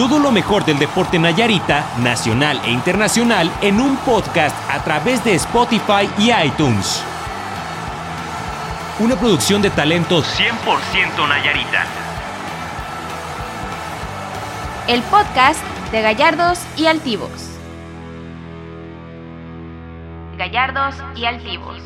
Todo lo mejor del deporte Nayarita, nacional e internacional, en un podcast a través de Spotify y iTunes. Una producción de talentos 100% Nayarita. El podcast de Gallardos y Altivos. Gallardos y Altivos.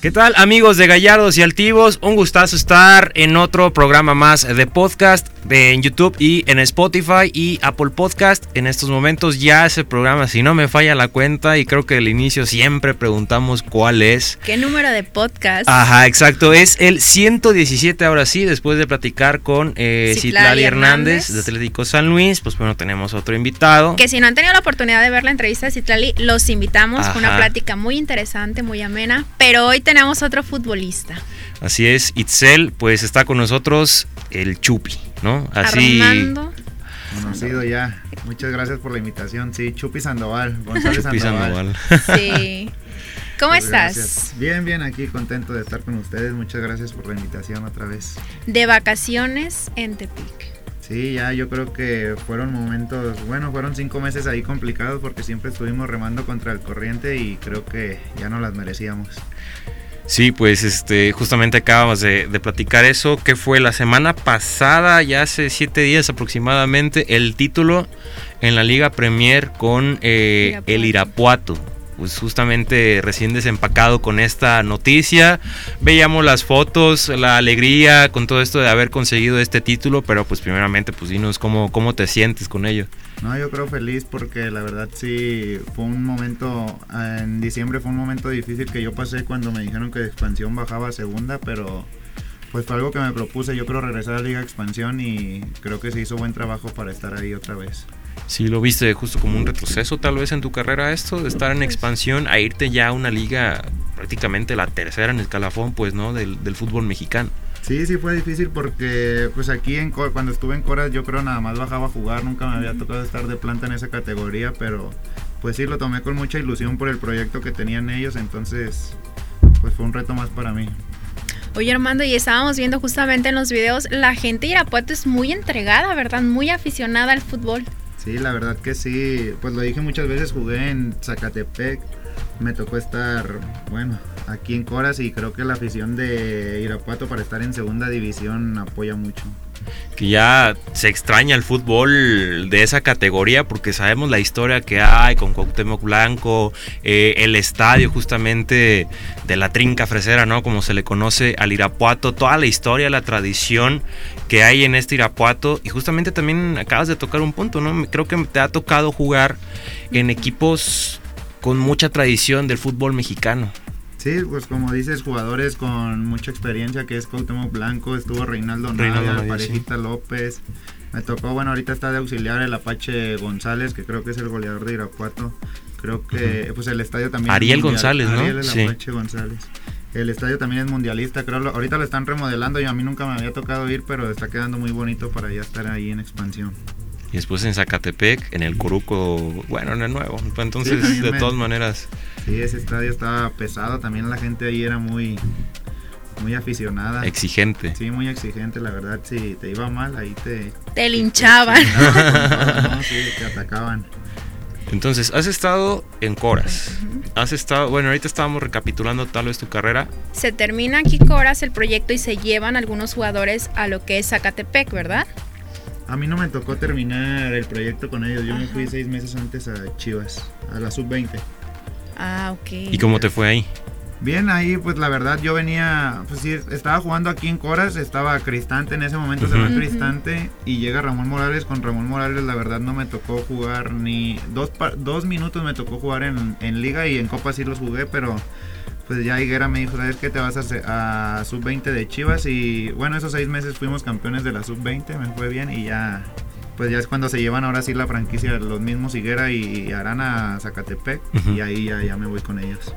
¿Qué tal amigos de Gallardos y Altivos? Un gustazo estar en otro programa más de podcast en YouTube y en Spotify y Apple Podcast. En estos momentos ya ese programa, si no me falla la cuenta y creo que al inicio siempre preguntamos cuál es. ¿Qué número de podcast? Ajá, exacto. Es el 117 ahora sí, después de platicar con eh, Citlali Hernández, de Atlético San Luis. Pues bueno, tenemos otro invitado. Que si no han tenido la oportunidad de ver la entrevista de Citlali, los invitamos. Fue una plática muy interesante, muy amena. Pero hoy tenemos otro futbolista. Así es, Itzel, pues está con nosotros el Chupi. ¿No? Así. Armando. Conocido ya. Muchas gracias por la invitación. Sí, Chupi Sandoval. González Chupi Sandoval. Sí. ¿Cómo estás? Bien, bien, aquí contento de estar con ustedes. Muchas gracias por la invitación otra vez. De vacaciones en Tepic. Sí, ya yo creo que fueron momentos, bueno, fueron cinco meses ahí complicados porque siempre estuvimos remando contra el corriente y creo que ya no las merecíamos. Sí, pues este, justamente acabamos de, platicar eso, que fue la semana pasada, ya hace siete días aproximadamente, el título en la Liga Premier con eh, el Irapuato. Pues justamente recién desempacado con esta noticia, veíamos las fotos, la alegría con todo esto de haber conseguido este título, pero pues primeramente pues dinos cómo, cómo te sientes con ello. No, yo creo feliz porque la verdad sí fue un momento, en diciembre fue un momento difícil que yo pasé cuando me dijeron que expansión bajaba a segunda, pero pues fue algo que me propuse, yo creo regresar a la Liga Expansión y creo que se hizo buen trabajo para estar ahí otra vez. Sí, lo viste justo como un retroceso tal vez en tu carrera esto, de estar en pues expansión a irte ya a una liga prácticamente la tercera en el calafón, pues, ¿no? Del, del fútbol mexicano. Sí, sí fue difícil porque pues aquí en, cuando estuve en Coras yo creo nada más bajaba a jugar, nunca me había tocado estar de planta en esa categoría, pero pues sí lo tomé con mucha ilusión por el proyecto que tenían ellos, entonces pues fue un reto más para mí. Oye Armando, y estábamos viendo justamente en los videos, la gente de Irapuato es muy entregada, ¿verdad? Muy aficionada al fútbol. Sí, la verdad que sí, pues lo dije muchas veces, jugué en Zacatepec, me tocó estar, bueno, aquí en Coras y creo que la afición de Irapuato para estar en segunda división apoya mucho. Que ya se extraña el fútbol de esa categoría porque sabemos la historia que hay con Cuauhtémoc Blanco, eh, el estadio justamente de la trinca fresera, ¿no? Como se le conoce al Irapuato, toda la historia, la tradición que hay en este Irapuato y justamente también acabas de tocar un punto, ¿no? Creo que te ha tocado jugar en equipos con mucha tradición del fútbol mexicano. Sí, pues como dices, jugadores con mucha experiencia, que es Cuauhtémoc Blanco, estuvo Reinaldo Navia, Parejita López. Me tocó, bueno, ahorita está de auxiliar el Apache González, que creo que es el goleador de Irapuato. Creo que, pues el estadio también... Ariel González, ¿no? Ariel el Apache González. El estadio también es mundialista, creo. Ahorita lo están remodelando y a mí nunca me había tocado ir, pero está quedando muy bonito para ya estar ahí en expansión. Y después en Zacatepec, en el Curuco, bueno, en el nuevo. Entonces, de todas maneras. Sí, ese estadio estaba pesado. También la gente ahí era muy, muy aficionada. Exigente. Sí, muy exigente, la verdad. Si te iba mal, ahí te. Te linchaban. sí, te atacaban. Entonces, has estado en Coras. Has estado, bueno, ahorita estábamos recapitulando tal vez tu carrera. Se termina aquí Coras el proyecto y se llevan algunos jugadores a lo que es Zacatepec, ¿verdad? A mí no me tocó terminar el proyecto con ellos. Yo me fui seis meses antes a Chivas, a la sub-20. Ah, ok. ¿Y cómo te fue ahí? Bien, ahí pues la verdad yo venía, pues sí, estaba jugando aquí en Coras, estaba Cristante, en ese momento se fue Cristante y llega Ramón Morales, con Ramón Morales la verdad no me tocó jugar ni dos, dos minutos me tocó jugar en, en liga y en Copa sí los jugué, pero pues ya Higuera me dijo, ¿sabes qué? Te vas a, a sub-20 de Chivas y bueno, esos seis meses fuimos campeones de la sub-20, me fue bien y ya, pues ya es cuando se llevan ahora sí la franquicia los mismos Higuera y Arana a Zacatepec y ahí ya, ya me voy con ellos.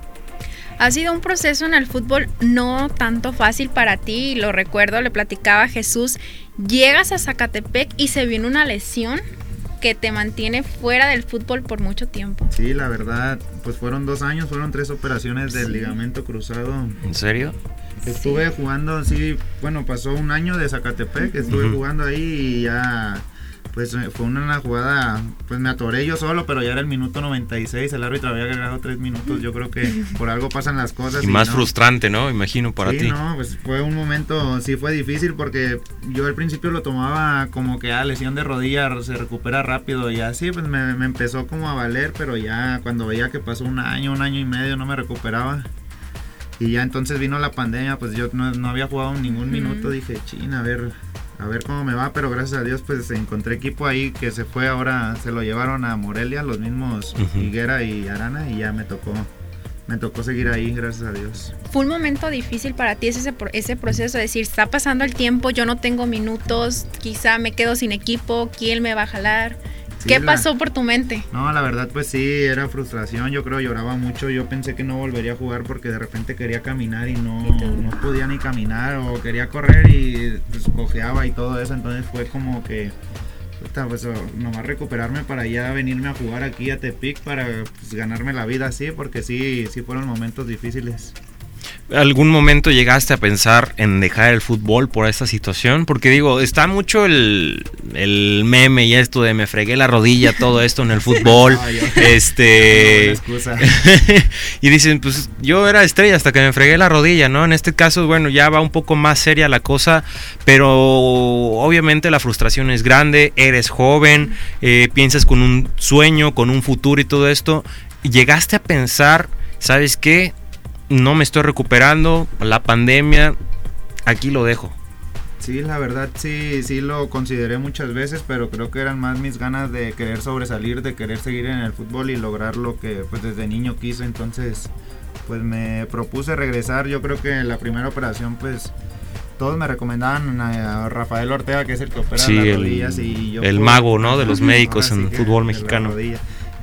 Ha sido un proceso en el fútbol no tanto fácil para ti, lo recuerdo, le platicaba a Jesús, llegas a Zacatepec y se viene una lesión que te mantiene fuera del fútbol por mucho tiempo. Sí, la verdad, pues fueron dos años, fueron tres operaciones del ligamento cruzado. ¿En serio? Estuve jugando, sí, bueno, pasó un año de Zacatepec, estuve jugando ahí y ya pues eh, fue una, jugada, pues me atoré yo solo, pero ya era el minuto 96, el árbitro había agregado tres minutos, yo creo que por algo pasan las cosas. Y, más frustrante, ¿no? Imagino para sí, ti. no, pues fue un momento, sí fue difícil porque yo al principio lo tomaba como que, ah, lesión de rodilla, se recupera rápido y así, pues me, me empezó como a valer, pero ya cuando veía que pasó un año, un año y medio, no me recuperaba. Y ya entonces vino la pandemia, pues yo no, no había jugado ningún minuto, dije, china, a ver, a ver cómo me va, pero gracias a Dios pues encontré equipo ahí que se fue ahora, se lo llevaron a Morelia, los mismos Higuera y Arana y ya me tocó, me tocó seguir ahí, gracias a Dios. Fue un momento difícil para ti ese, ese proceso de decir, está pasando el tiempo, yo no tengo minutos, quizá me quedo sin equipo, ¿quién me va a jalar? ¿Qué pasó por tu mente? No, la verdad pues sí, era frustración, yo creo lloraba mucho, yo pensé que no volvería a jugar porque de repente quería caminar y no, no podía ni caminar o quería correr y pues cojeaba y todo eso, entonces fue como que pues nomás recuperarme para ya venirme a jugar aquí a Tepic para pues, ganarme la vida así, porque sí, sí fueron momentos difíciles. ¿Algún momento llegaste a pensar en dejar el fútbol por esta situación? Porque digo, está mucho el, el meme y esto de me fregué la rodilla, todo esto en el fútbol. este. y dicen, pues yo era estrella hasta que me fregué la rodilla, ¿no? En este caso, bueno, ya va un poco más seria la cosa, pero obviamente la frustración es grande, eres joven, eh, piensas con un sueño, con un futuro y todo esto. ¿Llegaste a pensar, ¿sabes qué? No me estoy recuperando, la pandemia, aquí lo dejo. Sí, la verdad sí, sí lo consideré muchas veces, pero creo que eran más mis ganas de querer sobresalir, de querer seguir en el fútbol y lograr lo que pues desde niño quise, entonces pues me propuse regresar, yo creo que la primera operación pues todos me recomendaban a Rafael Ortega, que es el que opera las rodillas y yo el mago, ¿no? De los médicos en fútbol mexicano.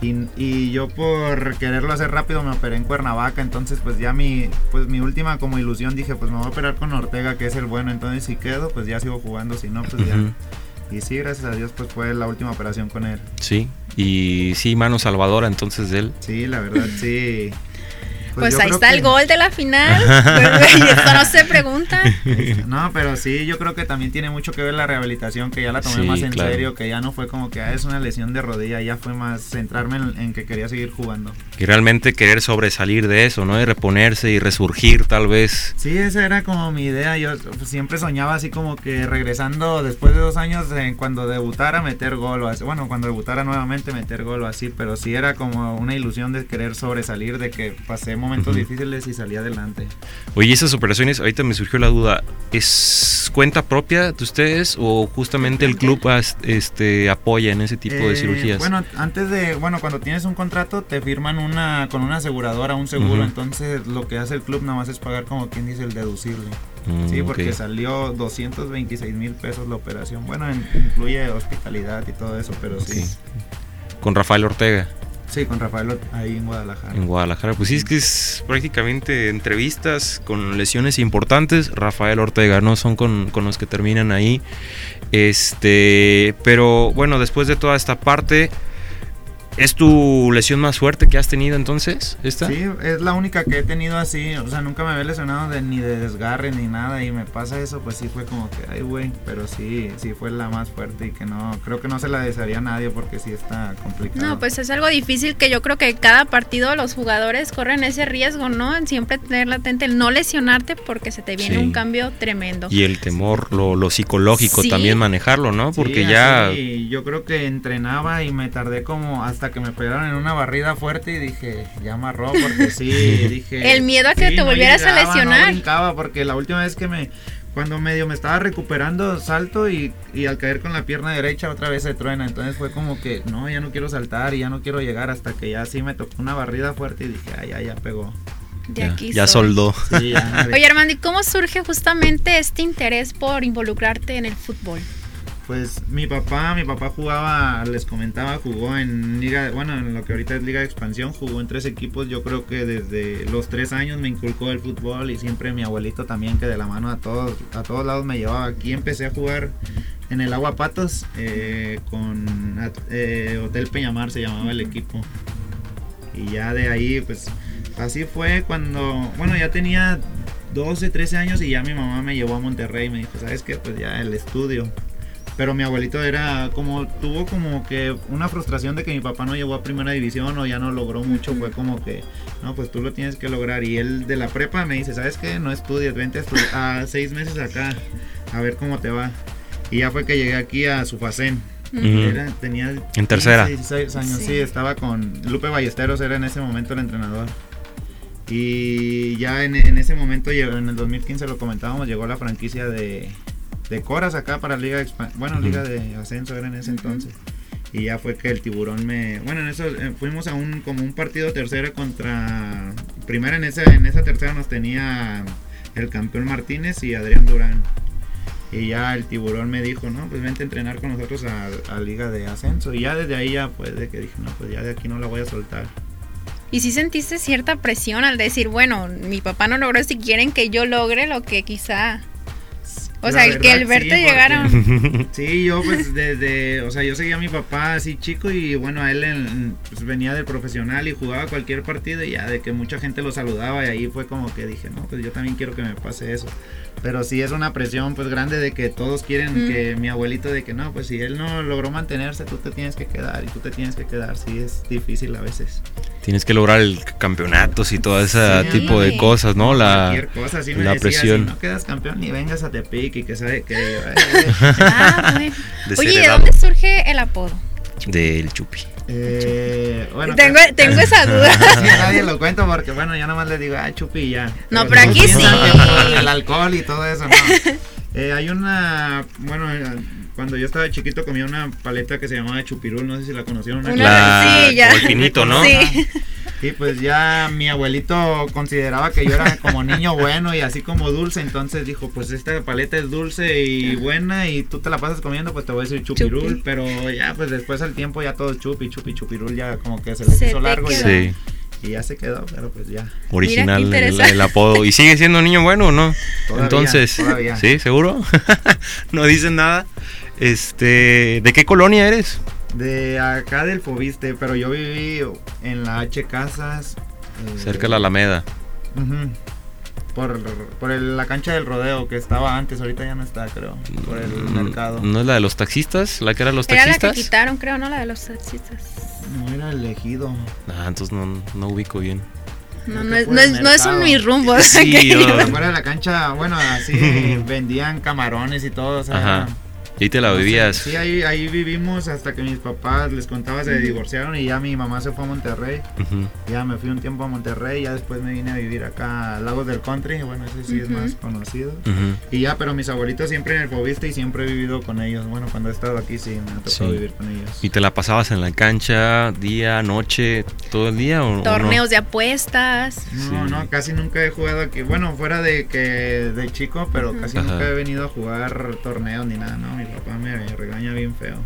Y, yo por quererlo hacer rápido me operé en Cuernavaca, entonces pues ya mi, pues mi última como ilusión dije pues me voy a operar con Ortega que es el bueno, entonces si quedo pues ya sigo jugando, si no pues ya. Y sí, gracias a Dios pues fue la última operación con él. Sí, y sí, mano salvadora entonces de él. Sí, la verdad sí. Pues, pues ahí está el gol de la final. y esto no se pregunta. No, pero sí, yo creo que también tiene mucho que ver la rehabilitación, que ya la tomé más en serio, que ya no fue como que ah, es una lesión de rodilla, ya fue más centrarme en, que quería seguir jugando. Y realmente querer sobresalir de eso, ¿no? Y reponerse y resurgir tal vez. Sí, esa era como mi idea. Yo siempre soñaba así como que regresando después de dos años, en cuando debutara, meter gol o así. Bueno, cuando debutara nuevamente, meter gol o así, pero sí era como una ilusión de querer sobresalir, de que pasemos momentos difíciles y salí adelante. Oye, esas operaciones, ahorita me surgió la duda, ¿es cuenta propia de ustedes o justamente el club este, apoya en ese tipo de eh, cirugías? Bueno, antes de, bueno, cuando tienes un contrato te firman una con una aseguradora, un seguro, entonces lo que hace el club nada más es pagar como quien dice el deducible. Mm, sí, porque salió 226 mil pesos la operación. Bueno, incluye hospitalidad y todo eso, pero sí. Con Rafael Ortega. Sí, con Rafael ahí en Guadalajara. En Guadalajara, pues sí, es que es prácticamente entrevistas con lesiones importantes. Rafael Ortega, ¿no? Son con, con los que terminan ahí. Este, pero bueno, después de toda esta parte, ¿Es tu lesión más fuerte que has tenido entonces? ¿Esta? Sí, es la única que he tenido así. O sea, nunca me había lesionado de, ni de desgarre ni nada. Y me pasa eso, pues sí fue como que, ay, güey. Pero sí, sí fue la más fuerte y que no, creo que no se la desearía a nadie porque sí está complicado. No, pues es algo difícil que yo creo que cada partido los jugadores corren ese riesgo, ¿no? En siempre tener latente el no lesionarte porque se te viene un cambio tremendo. Y el temor, lo, lo psicológico también manejarlo, ¿no? Porque ya. yo creo que entrenaba y me tardé como hasta que me pegaron en una barrida fuerte y dije, ya amarró porque sí, dije... El miedo a que te volvieras a lesionar. No porque la última vez que me... Cuando medio me estaba recuperando, salto y, y, al caer con la pierna derecha otra vez se truena. Entonces fue como que, no, ya no quiero saltar y ya no quiero llegar hasta que ya sí me tocó una barrida fuerte y dije, ay, ya, ya pegó. Ya, ya soldó. Oye, Armando, ¿y cómo surge justamente este interés por involucrarte en el fútbol? Pues mi papá, mi papá jugaba, les comentaba, jugó en liga, bueno, en lo que ahorita es liga de expansión, jugó en tres equipos. Yo creo que desde los tres años me inculcó el fútbol y siempre mi abuelito también que de la mano a todos, a todos lados me llevaba. Aquí empecé a jugar en el Agua Patos eh, con eh, Hotel Peñamar se llamaba el equipo. Y ya de ahí, pues así fue cuando, bueno, ya tenía 12, 13 años y ya mi mamá me llevó a Monterrey y me dijo, ¿sabes qué? Pues ya el estudio pero mi abuelito era como, tuvo como que una frustración de que mi papá no llegó a primera división o ya no logró mucho, fue como que, no, pues tú lo tienes que lograr. Y él de la prepa me dice, ¿sabes qué? No estudies, vente a, estu- a seis meses acá, a ver cómo te va. Y ya fue que llegué aquí a Sufacén. Ujú. Era- tenía En tercera. 15, 16 años, sí. Sí. estaba con Lupe Ballesteros, era en ese momento el entrenador. Y ya en, en ese momento, en el 2015 lo comentábamos, llegó la franquicia de, de Coras acá para Liga de bueno. Liga de Ascenso era en ese entonces. Y ya fue que el tiburón me... Bueno, en eso eh, fuimos a un como un partido tercera contra... Primero en esa, en esa tercera nos tenía el campeón Martínez y Adrián Durán. Y ya el tiburón me dijo, no, pues vente a entrenar con nosotros a, a Liga de Ascenso. Y ya desde ahí ya pues de que dije, no, pues ya de aquí no la voy a soltar. Y si sentiste cierta presión al decir, bueno, mi papá no logró si quieren que yo logre lo que quizá... O La sea, el que el verte sí, llegar a... porque- Sí, yo pues desde, o sea, yo seguía a mi papá así chico y bueno, a él en- pues, venía del profesional y jugaba cualquier partido y ya de que mucha gente lo saludaba y ahí fue como que dije, no, pues yo también quiero que me pase eso. Pero sí es una presión pues grande de que todos quieren Mm. que mi abuelito de que no, pues si él no logró mantenerse, tú te tienes que quedar y tú te tienes que quedar. Sí, es difícil a veces. Tienes que lograr el campeonatos y todo ese Sí. tipo de cosas, ¿no? La, Cualquier cosa, me la decía, presión. si no quedas campeón ni vengas a Tepic que sabe que... eh, Ah, bueno. Oye, ¿de dónde surge el apodo? del Chupi. eh, bueno, tengo, tengo esa duda. Sí, nadie lo cuento porque bueno, yo nomás le digo, ah, chupi ya. No, pero aquí sí. El alcohol y todo eso, no. Eh, hay una, bueno, eh, cuando yo estaba chiquito comía una paleta que se llamaba chupirul, no sé si la conocieron. Una- La, sí, ya. o el pinito, ¿no? Sí. Y pues ya mi abuelito consideraba que yo era como niño bueno y así como dulce, entonces dijo, pues esta paleta es dulce y buena y tú te la pasas comiendo, pues te voy a decir chupirul, Chupi. pero ya pues después al tiempo ya todo chupi, chupi, chupirul, ya como que se Se hizo largo y. Sí, y ya se quedó, pero pues ya. original el apodo. ¿Y sigue siendo niño bueno o no? Todavía, Entonces, todavía. ¿sí? ¿Seguro? no dicen nada. Este, ¿de qué colonia eres? De acá del Fobiste, pero yo viví en la H Casas. eh, Cerca de la Alameda. ujú, Por, por el- la cancha del rodeo que estaba antes, ahorita ya no está, creo. Por el Mm, mercado. ¿No es la de los taxistas? ¿La que era los Era la que taxistas? quitaron, creo, ¿no? La de los taxistas. No era elegido. Ah, entonces no, no ubico bien. No, no es, no es, no son mercado. mis rumbos. Sí, que yo- Fuera de la cancha, bueno, así vendían camarones y todo. O sea, Ajá. Y ahí te la vivías. Sí, ahí, ahí vivimos hasta que mis papás, les contaba, se divorciaron y ya mi mamá se fue a Monterrey. Ya me fui un tiempo a Monterrey, ya después me vine a vivir acá a Lagos del Country, bueno, ese sí es más conocido. Y ya, pero mis abuelitos siempre en el Fobiste y siempre he vivido con ellos. Bueno, cuando he estado aquí sí me ha tocado Sí. vivir con ellos. ¿Y te la pasabas en la cancha día, noche, todo el día o o no? Torneos de apuestas. No, Sí. no, casi nunca he jugado aquí. Bueno, fuera de que de chico, pero casi Ajá. nunca he venido a jugar torneos ni nada, ¿no? Mi papá me regaña bien feo.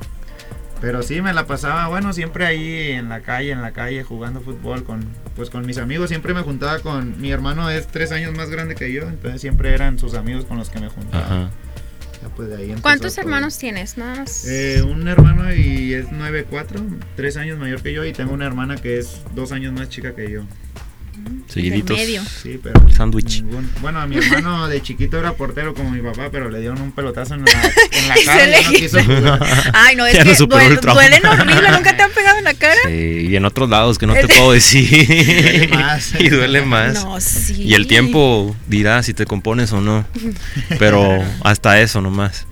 Pero sí, me la pasaba, bueno, siempre ahí en la calle, en la calle, jugando fútbol con, pues con mis amigos. Siempre me juntaba con, mi hermano es tres años más grande que yo, entonces siempre eran sus amigos con los que me juntaba. Ajá. Ya, pues, de ahí ¿Cuántos todo. hermanos tienes? Nada más. Eh, un hermano y es 9'4, tres años mayor que yo, y tengo una hermana que es dos años más chica que yo. Seguiditos. medio. Sí, pero. Sándwich. Bueno, a mi hermano de chiquito era portero como mi papá, pero le dieron un pelotazo en la, en la Y cara se y no quiso jugar. Ay, no, es Ya no que el duele- duelen horrible. ¿Nunca te han pegado en la cara? Sí, y en otros lados que no te puedo decir. Duele más. y duele más. No, sí. Y el tiempo dirá si te compones o no. Pero hasta eso nomás.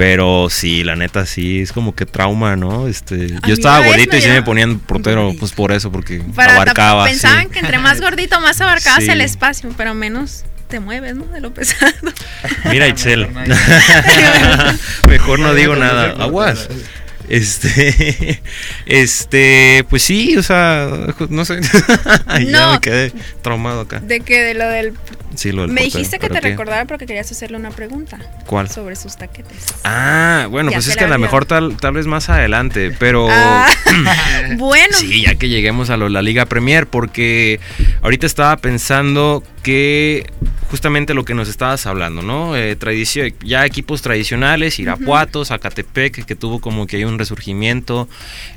Pero sí, la neta sí, es como que trauma, ¿no? Este, A yo estaba gordito y sí me ponían portero, Gordito. pues por eso, porque Para abarcaba. sí. pensaban que entre más gordito, más abarcabas Sí. el espacio, pero menos te mueves, ¿no? De lo pesado. Mira, Itzel. Mejor no digo nada. Aguas. Este, este, pues sí, o sea, no sé. ya No. me quedé traumado acá. De que de lo del. Sí, lo del Me portero, dijiste que ¿pero te qué? recordara porque querías hacerle una pregunta ¿Cuál? sobre sus taquetes. Ah, bueno, Ya pues es que a lo mejor tal, tal vez más adelante, pero Ah, bueno. sí, ya que lleguemos a lo la Liga Premier, porque ahorita estaba pensando que justamente lo que nos estabas hablando, ¿no? Eh, tradición, ya equipos tradicionales, Irapuato, Zacatepec, que tuvo como que hay un resurgimiento,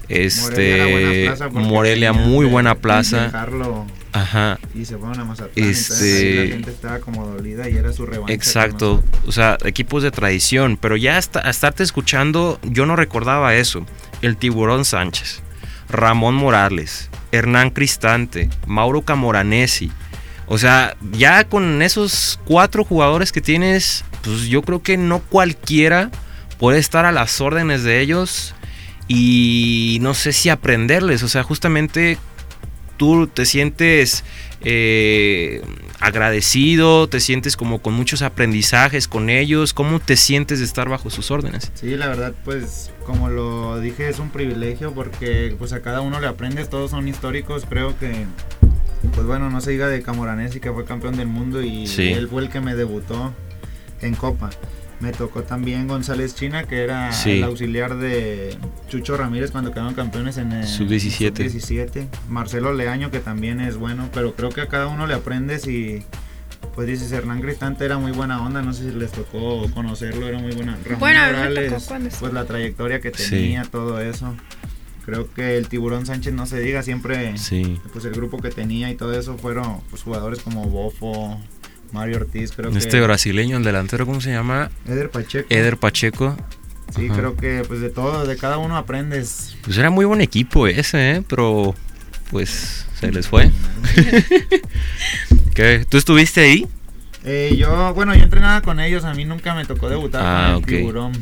Morelia era buena este Morelia venían muy de- buena plaza. dejarlo Ajá. Y se fueron a Mazatlán. Este- la gente estaba como dolida y era su revancha. Exacto, o sea, equipos de tradición, pero ya hasta a estarte escuchando, yo no recordaba eso. El Tiburón Sánchez, Ramón Morales, Hernán Cristante, Mauro Camoranesi. O sea, ya con esos cuatro jugadores que tienes, pues yo creo que no cualquiera puede estar a las órdenes de ellos y no sé si aprenderles. O sea, justamente tú te sientes eh, agradecido, te sientes como con muchos aprendizajes con ellos, ¿cómo te sientes de estar bajo sus órdenes? Sí, la verdad, pues como lo dije, es un privilegio porque pues a cada uno le aprendes, todos son históricos, creo que, pues bueno, no se diga de Camoranesi que fue campeón del mundo y Sí. él fue el que me debutó en Copa. Me tocó también González China, que era Sí. el auxiliar de Chucho Ramírez cuando quedaron campeones en el Sub-17. sub-17. Marcelo Leaño, que también es bueno, pero creo que a cada uno le aprendes y pues dices, Hernán Cristante era muy buena onda, no sé si les tocó conocerlo, era muy buena. Ramón Bueno, Morales, pues la trayectoria que Sí. tenía, todo eso. Creo que el Tiburón Sánchez, no se diga, siempre, Sí. pues el grupo que tenía y todo eso fueron pues jugadores como Bofo, Mario Ortiz, creo Este que... brasileño, el delantero, ¿cómo se llama? Eder Pacheco. Eder Pacheco. Sí, Ajá. creo que pues de todo, de cada uno aprendes. Pues era muy buen equipo ese, ¿eh? Pero pues se les fue. ¿Qué? ¿Tú estuviste ahí? Eh, yo, bueno, yo entrenaba con ellos, a mí nunca me tocó debutar Ah, con el ok. tiburón.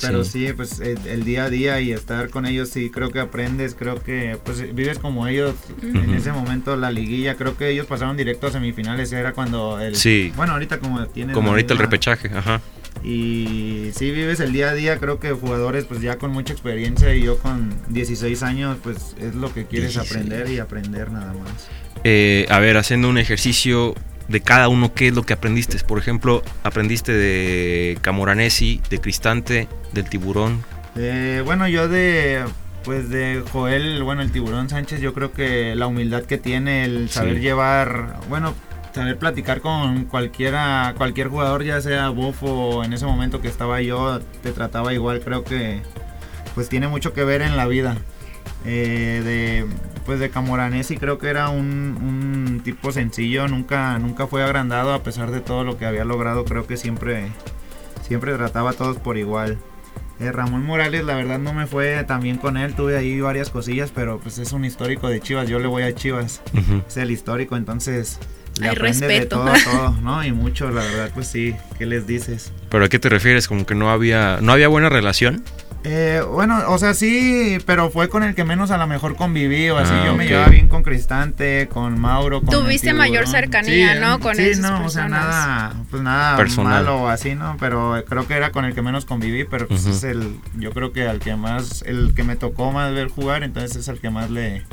Pero Sí. sí, pues el, el día a día y estar con ellos, sí, creo que aprendes, creo que pues vives como ellos en ese momento la liguilla, creo que ellos pasaron directo a semifinales, era cuando el... Sí. Bueno, ahorita como tienen... Como ahorita el repechaje, ajá. Y sí vives el día a día, creo que jugadores pues ya con mucha experiencia y yo con 16 años pues es lo que quieres 16. aprender y aprender nada más. Eh, a ver, haciendo un ejercicio de cada uno, ¿qué es lo que aprendiste? Por ejemplo, aprendiste de Camoranesi, de Cristante, del Tiburón. Eh, bueno, yo de pues de Joel, bueno, el tiburón Sánchez, yo creo que la humildad que tiene, el saber Sí. llevar, bueno, saber platicar con cualquiera, cualquier jugador, ya sea Bofo, en ese momento que estaba yo, te trataba igual, creo que pues tiene mucho que ver en la vida. Eh, de pues de Camoranesi creo que era un, un tipo sencillo, nunca, nunca fue agrandado a pesar de todo lo que había logrado, creo que siempre, siempre trataba a todos por igual. Eh, Ramón Morales, la verdad no me fue tan bien con él, tuve ahí varias cosillas, pero pues es un histórico de Chivas, yo le voy a Chivas, es el histórico, entonces le Hay aprendes de respeto. todo, todo, ¿no? Y mucho, la verdad, pues sí, ¿qué les dices? ¿Pero a qué te refieres? ¿Como que no había, no había buena relación? Eh, bueno, o sea, sí, pero fue con el que menos a lo mejor conviví, o así Ah, yo me llevaba bien con Cristante, con Mauro, con Tuviste mayor cercanía, Sí, ¿no? Con sí, esas no, o sea, personas. nada, pues nada Personal. malo o así, ¿no? Pero creo que era con el que menos conviví, pero pues es el, yo creo que al que más, el que me tocó más ver jugar, entonces es el que más le,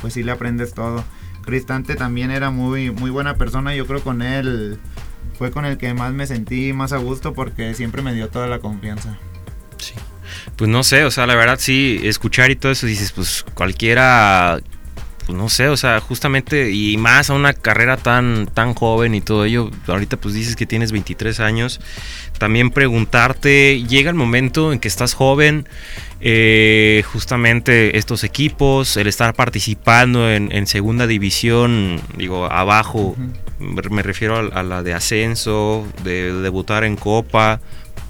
pues sí le aprendes todo. Cristante también era muy, muy buena persona, yo creo con él fue con el que más me sentí más a gusto porque siempre me dio toda la confianza. Sí. Pues no sé, o sea, la verdad sí, escuchar y todo eso dices, pues cualquiera, pues no sé, o sea, justamente y más a una carrera tan tan joven y todo ello, ahorita pues dices que tienes 23 años, también preguntarte, llega el momento en que estás joven, eh, justamente estos equipos, el estar participando en, en segunda división, digo, abajo, me me refiero a, a la de ascenso, de debutar en copa,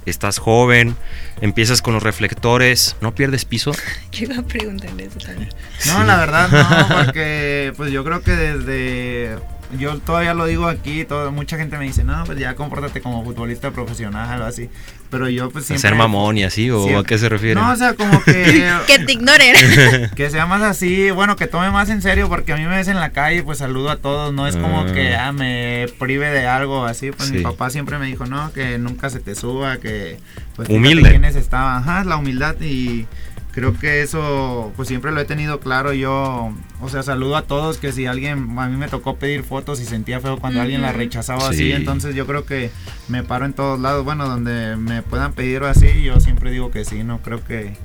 estás joven, empiezas con los reflectores, ¿no pierdes piso? Yo iba a preguntarle eso también. No, la verdad no, porque pues yo creo que desde yo todavía lo digo aquí, todo, mucha gente me dice, "No, pues ya compórtate como futbolista profesional o así." Pero yo pues ¿A siempre ser mamón y así? ¿O a qué se refiere? No, o sea, como que Que te ignoren. que sea más así, bueno, que tome más en serio porque a mí me ves en la calle, pues saludo a todos, no es como Ah. que ah, me prive de algo así, pues Sí. mi papá siempre me dijo, "No, que nunca se te suba, que pues Humilde. quiénes estaban." Ajá, la humildad y creo que eso pues siempre lo he tenido claro yo o sea saludo a todos que si alguien a mí me tocó pedir fotos y sentía feo cuando alguien la rechazaba Sí. así entonces yo creo que me paro en todos lados bueno donde me puedan pedir así yo siempre digo que sí no creo que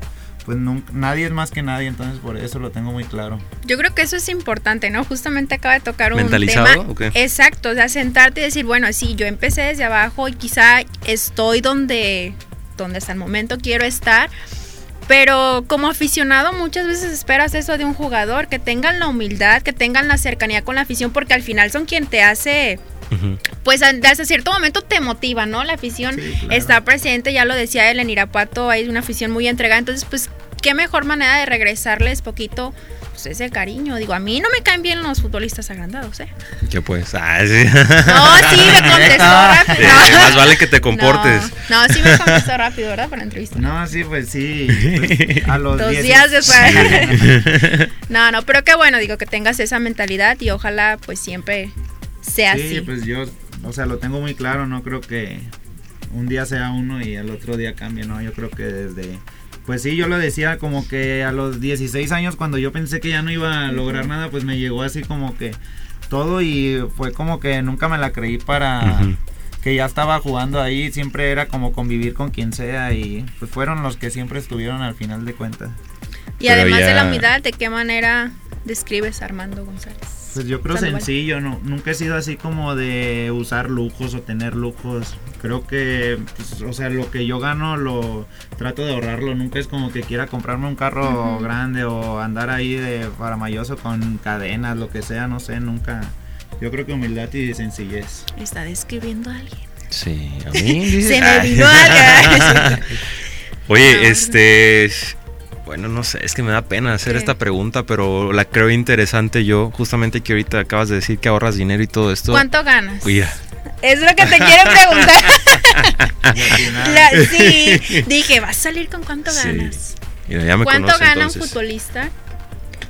pues nunca, nadie es más que nadie entonces por eso lo tengo muy claro Yo creo que eso es importante, ¿no? Justamente acaba de tocar un ¿Mentalizado tema. o qué? Exacto, o sea, sentarte y decir, bueno, sí, yo empecé desde abajo y quizá estoy donde, donde hasta el momento quiero estar, Pero como aficionado muchas veces esperas eso de un jugador, que tengan la humildad, que tengan la cercanía con la afición, porque al final son quien te hace pues a- desde cierto momento te motiva, ¿no? La afición Sí, claro. está presente, ya lo decía él, en Irapuato hay una afición muy entregada, entonces pues qué mejor manera de regresarles poquito pues, ese cariño. Digo, a mí no me caen bien los futbolistas agrandados, ¿eh? ¿Qué pues? Ah, sí. No, sí, me contestó rápido. Sí, más vale que te comportes. No, no, sí me contestó rápido, ¿verdad? Para la entrevista. No, sí, pues sí. pues, a los Dos 10 días después. Sí. No, no, pero qué bueno, digo, que tengas esa mentalidad y ojalá pues siempre sea Sí, así. pues yo, o sea, lo tengo muy claro, no creo que un día sea uno y el otro día cambie, ¿no? Yo creo que desde... Pues sí, yo lo decía como que a los 16 años cuando yo pensé que ya no iba a lograr nada, pues me llegó así como que todo y fue como que nunca me la creí para que ya estaba jugando ahí, siempre era como convivir con quien sea y pues fueron los que siempre estuvieron al final de cuentas. y pero además de la humildad, ¿de qué manera describes a Armando González? Pues yo creo Sandoval. sencillo, no, nunca he sido así como de usar lujos o tener lujos. Creo que, pues, o sea, lo que yo gano lo trato de ahorrarlo. Nunca es como que quiera comprarme un carro grande o andar ahí de faramayoso con cadenas, lo que sea, no sé, nunca. Yo creo que humildad y sencillez. Está describiendo a alguien. Sí, a mí. Se me vino algo. Oye, No. este. Bueno, no sé, es que me da pena hacer ¿Qué? esta pregunta, pero la creo interesante yo. Justamente que ahorita acabas de decir que ahorras dinero y todo esto. ¿Cuánto ganas? Mira, Es lo que te quiero preguntar. La- sí, dije, ¿vas a salir con cuánto Sí. ganas? mira, ya me ¿Cuánto conoce, gana un futbolista?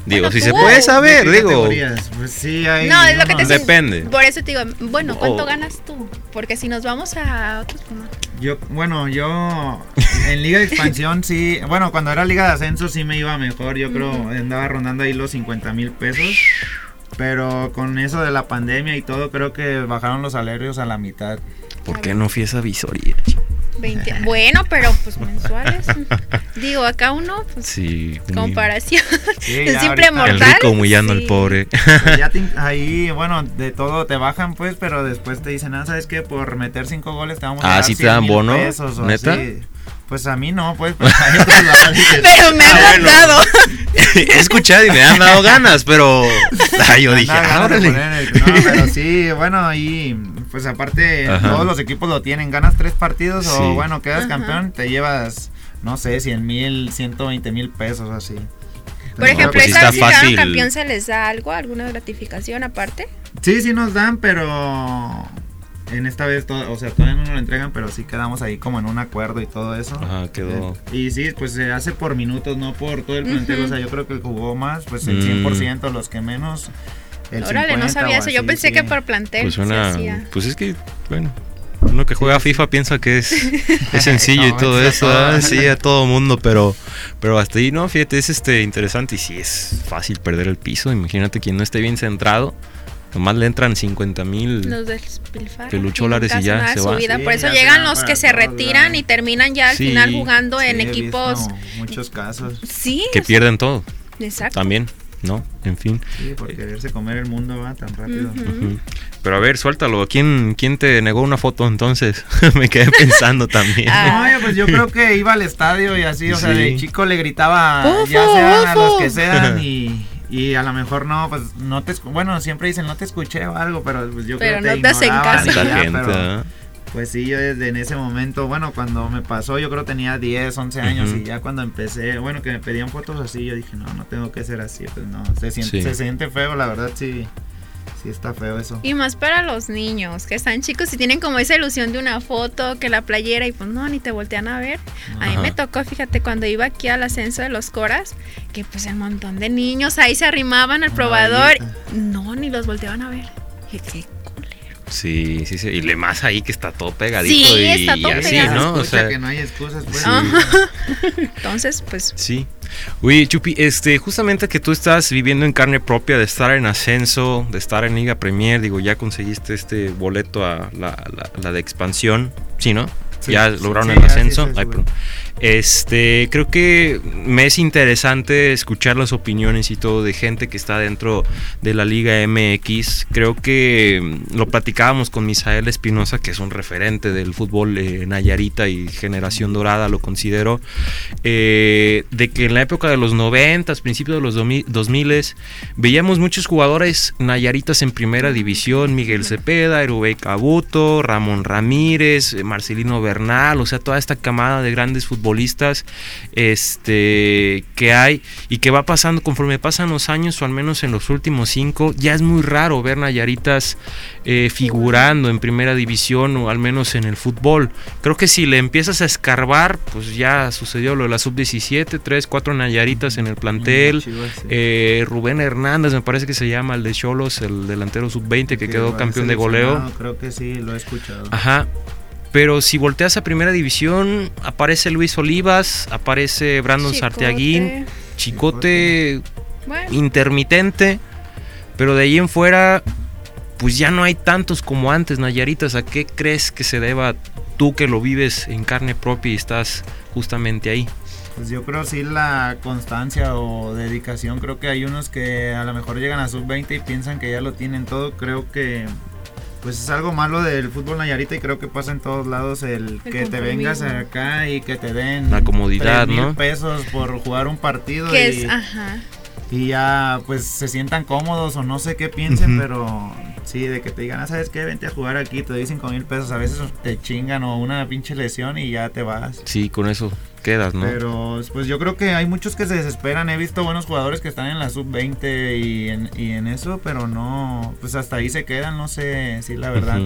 Digo, Bueno, si se puede saber, ¿De qué digo. Pues sí, hay. No, es lo que te Depende. Por eso te digo, bueno, ¿cuánto Oh. ganas tú? Porque si nos vamos a otros, pues. Yo, bueno, yo en Liga de Expansión sí, bueno, cuando era Liga de Ascenso sí me iba mejor, yo creo, andaba rondando ahí los 50 mil pesos, pero con eso de la pandemia y todo, creo que bajaron los salarios a la mitad. ¿Por qué no fui a esa visoría? 20. Bueno, pero pues mensuales. Digo, acá uno, pues Sí. comparación. Sí, Es siempre ahorita- El mortal. rico humillando Sí. al pobre. ya te- ahí, bueno, de todo te bajan pues, pero después te dicen, ah, ¿sabes qué? Por meter cinco goles te vamos a Ah, dar ¿sí te 100 dan bono? pesos o ¿Neta? Así". Pues a mí no, pues, pues otros lados que- Pero me Ah, han bueno. dado. He escuchado y me han dado ganas, pero. Ay, yo Me dije, ah, el- No, pero sí, bueno, ahí, pues aparte, Ajá. todos los equipos lo tienen. Ganas tres partidos Sí. o, bueno, quedas Ajá. campeón, te llevas, no sé, 100 mil, 120 mil pesos así. Por ejemplo, pues esa si fácil. campeón se les da algo, alguna gratificación aparte. Sí, sí nos dan, pero en esta vez, to- o sea, todavía no nos lo entregan, pero sí quedamos ahí como en un acuerdo y todo eso. Ajá, quedó. Eh, Y sí, pues se hace por minutos, no por todo el plantel. Ujú. O sea, yo creo que jugó más, pues el Mm. 100%, los que menos. El Órale, no 50 sabía o eso. Yo así, pensé sí. que por plantel Pues se suena. hacía. Pues es que, bueno. Uno que juega FIFA piensa que es, es sencillo y No, todo es eso, todo. ah, sí, a todo mundo, pero, pero hasta ahí no, fíjate, es este interesante y sí es fácil perder el piso. Imagínate quien no esté bien centrado, nomás le entran 50 mil. Pelucholares y ya, se va. vida. Sí, Por eso llegan los que se retiran y terminan ya al Sí. final jugando en Sí, he equipos. visto Muchos casos. Sí, Que pierden todo Exacto. también, ¿no? En fin. Sí, por quererse comer el mundo va tan rápido. Ujú. Ujú. Pero a ver, suéltalo. ¿Quién, quién te negó una foto entonces? Me quedé pensando también. Ah. No, pues yo creo que iba al estadio y así, o sea, de chico le gritaba, Ufo, ya sean a los ufo. que sean y, y a lo mejor no, pues no te, escu- bueno, siempre dicen no te escuché o algo, pero pues yo Pero creo que no te hacen ignoraban caso. ya, gente, pero, ¿ah? Pues sí, yo desde en ese momento, bueno, cuando me pasó, yo creo tenía 10, 11 años y ya cuando empecé, bueno, que me pedían fotos así, yo dije, no, no tengo que ser así, pues no, se siente, Sí. se siente feo, la verdad, sí, sí está feo eso. Y más para los niños que están chicos y tienen como esa ilusión de una foto, que la playera y pues no, ni te voltean a ver. A mí me tocó, fíjate, cuando iba aquí al ascenso de los Coras, que pues el montón de niños ahí se arrimaban al probador. No, ni los volteaban a ver. Dije, qué culero. Sí, sí, sí. Y le más ahí que está todo pegadito. Sí, y, está todo y así, pegado. ¿no? O sea, que no hay excusas, pues. Sí. Entonces, pues Sí. Oye, Chupi, este, justamente que tú estás viviendo en carne propia de estar en ascenso, de estar en Liga Premier, digo, ya conseguiste este boleto a la, la- la de expansión, ¿sí, no? Sí, ya sí, lograron el ascenso. Ay. Este, creo que me es interesante escuchar las opiniones y todo de gente que está dentro de la Liga MX. Creo que mm, lo platicábamos con Misael Espinosa, que es un referente del fútbol eh, Nayarita y generación dorada, lo considero, eh, de que en la época de los 90, principios de los 2000, veíamos muchos jugadores Nayaritas en primera división, Miguel Cepeda, Erubey Cabuto, Ramón Ramírez, Marcelino Bernal, o sea, toda esta camada de grandes futbolistas futbolistas este, que hay y que va pasando conforme pasan los años o al menos en los últimos cinco, ya es muy raro ver Nayaritas eh, figurando en primera división o al menos en el fútbol. Creo que si le empiezas a escarbar, pues ya sucedió lo de la sub-17, tres, cuatro Nayaritas en el plantel. Eh, Rubén Hernández, me parece que se llama el de Cholos, el delantero sub-20 que quedó campeón de goleo. Creo que sí, lo he escuchado. Ajá, pero si volteas a primera división, aparece Luis Olivas, aparece Brandon Sarteaguín, Chicote, intermitente. Pero de ahí en fuera, pues ya no hay tantos como antes, Nayaritas. ¿A qué crees que se deba tú que lo vives en carne propia y estás justamente ahí? Pues yo creo sí la constancia o dedicación. Creo que hay unos que a lo mejor llegan a sub-20 y piensan que ya lo tienen todo. Creo que pues es algo malo del fútbol Nayarita y creo que pasa en todos lados el, que te vengas acá y que te den la comodidad, mil pesos por jugar un partido y, ajá. y ya pues se sientan cómodos o no sé qué piensen, pero sí, de que te digan, ah, ¿sabes qué? Vente a jugar aquí, te doy cinco mil pesos, a veces te chingan o una pinche lesión y ya te vas. Sí, con eso quedas, ¿no? Pero pues yo creo que hay muchos que se desesperan. He visto buenos jugadores que están en la sub-20 y en, y en eso, pero no, pues hasta ahí se quedan, no sé si la verdad.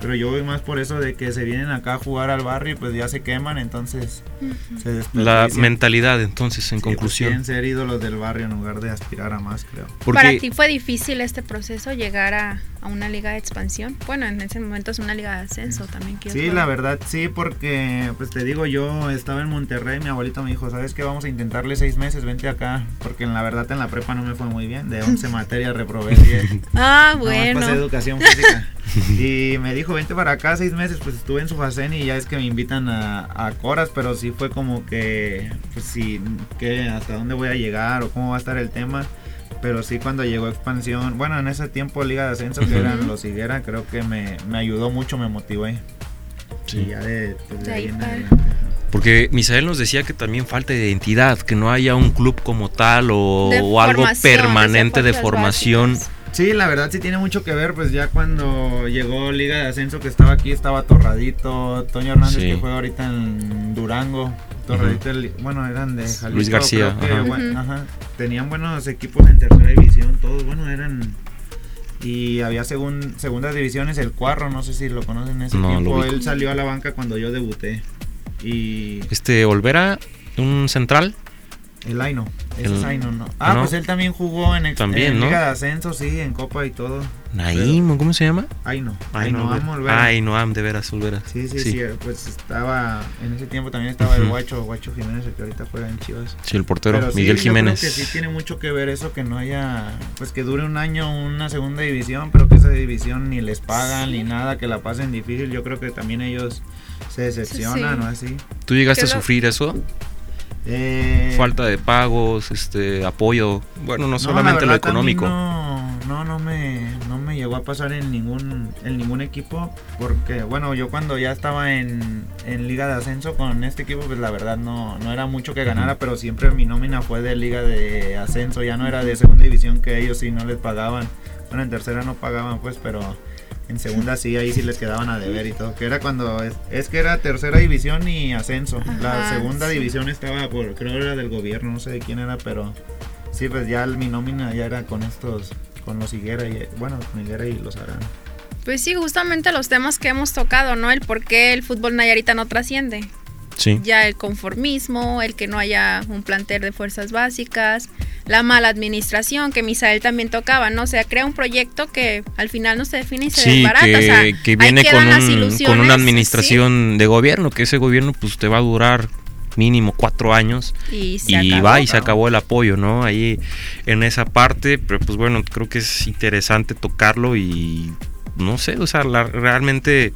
Pero yo voy más por eso de que se vienen acá a jugar al barrio y pues ya se queman, entonces se La mentalidad, entonces, en pues, conclusión. Quieren ser ídolos del barrio en lugar de aspirar a más, creo. Para ti fue difícil este proceso llegar a, a, una liga de expansión. Bueno, en ese momento es una liga de ascenso también. Sí, la verdad, sí, porque pues te digo, yo estaba en Monterrey, mi abuelito me dijo, ¿sabes qué? Vamos a intentarle seis meses, vente acá, porque en la verdad en la prepa no me fue muy bien, de 11 materias reprobé 10. Ah, bueno. pasé educación física. y me dijo, vente para acá seis meses, pues estuve en Sufacén y ya es que me invitan a, a Coras, pero sí fue como que, pues sí, que hasta dónde voy a llegar o cómo va a estar el tema. Pero sí cuando llegó expansión, bueno, en ese tiempo Liga de Ascenso, que eran los Higuera, creo que me, me ayudó mucho, me motivé. Sí. Y ya de, pues, de ahí en adelante. Porque Misael nos decía que también falta identidad, que no haya un club como tal o, o algo permanente de formación. Básicas Sí, la verdad sí tiene mucho que ver, pues ya cuando llegó Liga de Ascenso que estaba aquí, estaba Torradito, Toño Hernández que juega ahorita en Durango, Torradito, bueno, eran de Jalisco, Luis García. ajá. Tenían buenos equipos en tercera división, todos, bueno, eran... Y había segun, segundas divisiones, el Cuarro, no sé si lo conocen en ese tiempo, él salió a la banca cuando yo debuté. Y... Este, Olvera, un central. El Aino. Ese es Aino, ¿no? Ah, pues él también jugó en, también, Liga de Ascenso, sí, en Copa y todo. Naim, ¿cómo se llama? Aino. Aino, Aino, Am, de veras, Olvera. Sí, sí, sí, pues estaba, en ese tiempo también estaba el Guacho, Guacho Jiménez, el que ahorita juega en Chivas. Sí, el portero, Miguel Jiménez. Yo creo que sí tiene mucho que ver eso, que no haya, pues que dure un año una segunda división, pero que esa división ni les pagan ni nada, que la pasen difícil. Yo creo que también ellos se decepcionan, ¿no? Así. ¿Tú llegaste a sufrir eso? Eh, Falta de pagos, este apoyo, bueno, no solamente lo económico. No, no, no me, no me llegó a pasar en ningún, en ningún equipo, porque bueno, yo cuando ya estaba en, en Liga de Ascenso con este equipo, pues la verdad no, no era mucho que ganara, pero siempre mi nómina fue de Liga de Ascenso, ya no era de segunda división que ellos sí no les pagaban. Bueno, en tercera no pagaban pues, pero en segunda sí, ahí sí les quedaban a deber y todo. Que era cuando. Es, que era tercera división y ascenso. la segunda división estaba por. Creo era del gobierno, no sé de quién era, pero. Sí, pues ya mi nómina ya era con estos. Con los Higuera y. Bueno, con Higuera y los Arán. Pues sí, justamente los temas que hemos tocado, ¿no? El por qué el fútbol Nayarita no trasciende. Sí. Ya el conformismo, el que no haya un plantel de fuerzas básicas, la mala administración que Misael también tocaba, ¿no? O sea, crea un proyecto que al final no se define y se sí, desbarata. Que, o sea, que viene con, un, con, una administración de gobierno, que ese gobierno pues te va a durar mínimo cuatro años y, va y se acabó el apoyo, ¿no? Ahí en esa parte, pero pues bueno, creo que es interesante tocarlo y no sé, o sea, la, realmente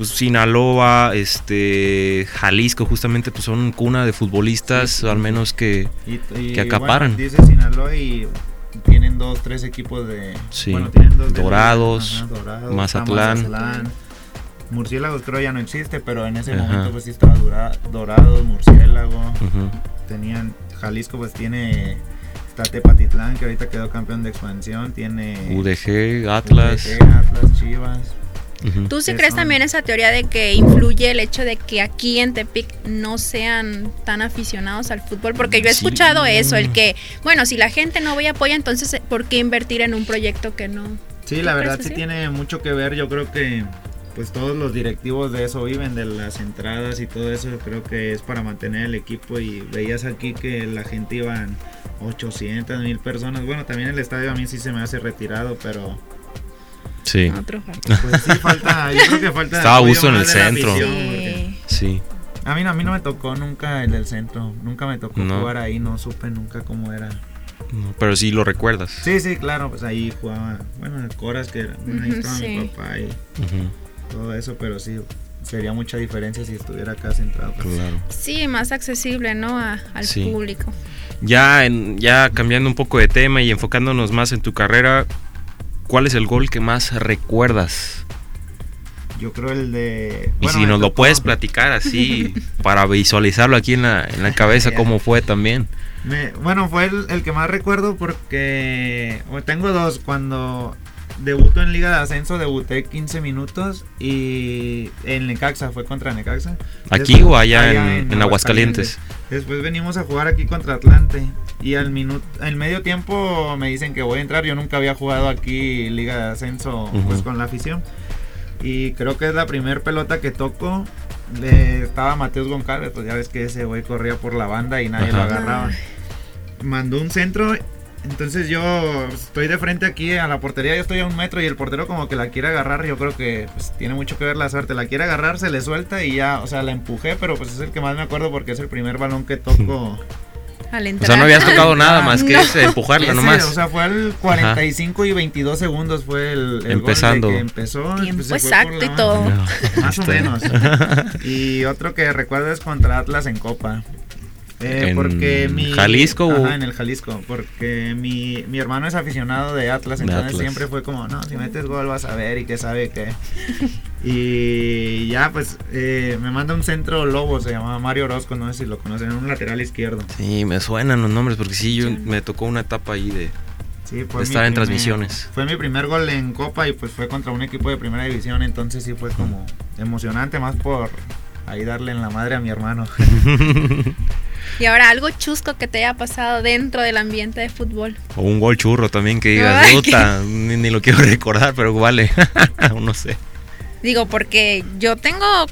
pues Sinaloa, este Jalisco justamente pues son cuna de futbolistas, Sí, sí, al menos que Y, y, Que acaparan. bueno, dice Sinaloa y tienen dos, tres equipos de. Sí. Bueno, tienen dos de- Dorados, Dorados, Mazatlán. Mazatlán. Murciélagos creo ya no existe, pero en ese Ajá. momento pues sí estaba Dora- Dorados, Murciélago. Tenían. Jalisco pues tiene. Está Tepatitlán que ahorita quedó campeón de expansión. Tiene. UDG, Atlas. UDG, Atlas, Chivas. ¿Tú sí crees son- también esa teoría de que influye el hecho de que aquí en Tepic no sean tan aficionados al fútbol? Porque yo he Sí. escuchado eso, el que, bueno, si la gente no voy a apoya, entonces ¿por qué invertir en un proyecto que no? Sí, ¿Tú la verdad sí? tiene mucho que ver. Yo creo que pues todos los directivos de eso viven, de las entradas y todo eso. Creo que es para mantener el equipo y veías aquí que la gente iban 800 mil personas. Bueno, también el estadio a mí sí se me hace retirado, pero Sí, Otro factor. pues sí falta, yo creo que falta. Estaba a apoyo gusto en el centro. Sí. sí. A mí, no- a mí no me tocó nunca el del centro, nunca me tocó No. jugar ahí, no supe nunca cómo era. No, pero sí lo recuerdas. Sí, sí, claro, pues ahí jugaba, bueno, el Coras que era, bueno, ahí estaba mi papá y todo eso, pero sí, sería mucha diferencia si estuviera acá centrado. pues. claro. Sí, más accesible, ¿no? A- al Sí. público. Ya, en- ya cambiando un poco de tema y enfocándonos más en tu carrera, ¿cuál es el gol que más recuerdas? Yo creo el de... Y si nos lo puedes platicar así, para visualizarlo aquí en la, en la cabeza, cómo fue también. me- bueno, fue el, el que más recuerdo porque tengo dos. Cuando debuto en Liga de Ascenso, debuté 15 minutos y en Necaxa, fue contra Necaxa. ¿Aquí Después- o allá en- en Aguascalientes? Después venimos a jugar aquí contra Atlante y al minuto, en medio tiempo me dicen que voy a entrar. Yo nunca había jugado aquí Liga de Ascenso pues con la afición y creo que es la primer pelota que toco. Le, estaba Mateus Goncalves, pues ya ves que ese güey corría por la banda y nadie lo agarraba. Mandó un centro. Entonces yo estoy de frente aquí a la portería, yo estoy a un metro y el portero como que la quiere agarrar, yo creo que pues, tiene mucho que ver la suerte, la quiere agarrar, se le suelta y ya, o sea, la empujé, pero pues es el que más me acuerdo porque es el primer balón que toco. Al O entrar. sea, no habías tocado nada más que No. ese, empujarla Ese, nomás. O sea, fue al 45 y 22 segundos fue el, el Empezando. gol de que empezó. Tiempo pues, exacto y todo. No, Más o está- menos. Y otro que recuerdo es contra Atlas en Copa. Eh, ¿En porque mi, Jalisco Ajá, en el Jalisco. Porque mi, mi hermano es aficionado de Atlas, entonces Atlas. siempre fue como, no, si metes gol vas a ver y que sabe qué. y ya, pues, eh, me manda un centro lobo, se llamaba Mario Orozco, no sé si lo conocen, un lateral izquierdo. Sí, me suenan los nombres porque sí, yo me tocó una etapa ahí de... Sí, fue estar en primer- transmisiones. Fue mi primer gol en Copa y pues fue contra un equipo de primera división, entonces sí fue como emocionante, más por ahí darle en la madre a mi hermano. Y ahora algo chusco que te haya pasado dentro del ambiente de fútbol. O un gol churro también que digas, puta, ni, ni lo quiero recordar, pero vale. no sé. Digo, porque yo tengo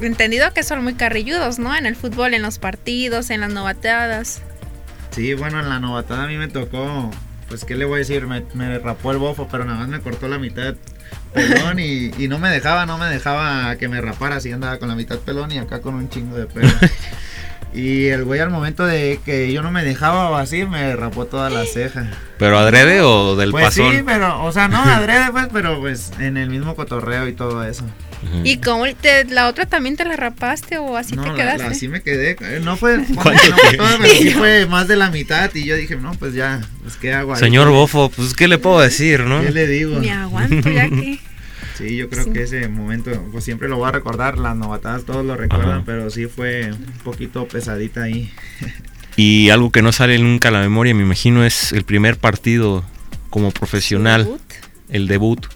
entendido que son muy carrilludos, ¿no? En el fútbol, en los partidos, en las novateadas. Sí, bueno, en la novatada a mí me tocó, pues qué le voy a decir, me, me rapó el bofo, pero nada más me cortó la mitad pelón y, y no me dejaba, no me dejaba que me rapara, así andaba con la mitad pelón y acá con un chingo de pelo. Y el güey al momento de que yo no me dejaba o así, me rapó toda la ceja. ¿Pero adrede o del Pues pasón? sí, pero, o sea, no adrede, pues, pero pues en el mismo cotorreo y todo eso. ¿Y cómo te, la otra también te la rapaste o así no, te quedaste? la- así me quedé. No fue, no ¿Cuánto fue te- toda, pero sí fue más de la mitad. Y yo dije, no, pues ya, pues qué hago ahí? Señor Bofo, pues ¿qué le puedo decir, no? ¿Qué le digo? Me aguanto ya que. Sí, yo creo Sí. que ese momento, pues siempre lo voy a recordar. Las novatadas todos lo recuerdan, Ajá. pero sí fue un poquito pesadita ahí. Y algo que no sale nunca a la memoria, me imagino, es el primer partido como profesional, Debut. el debut.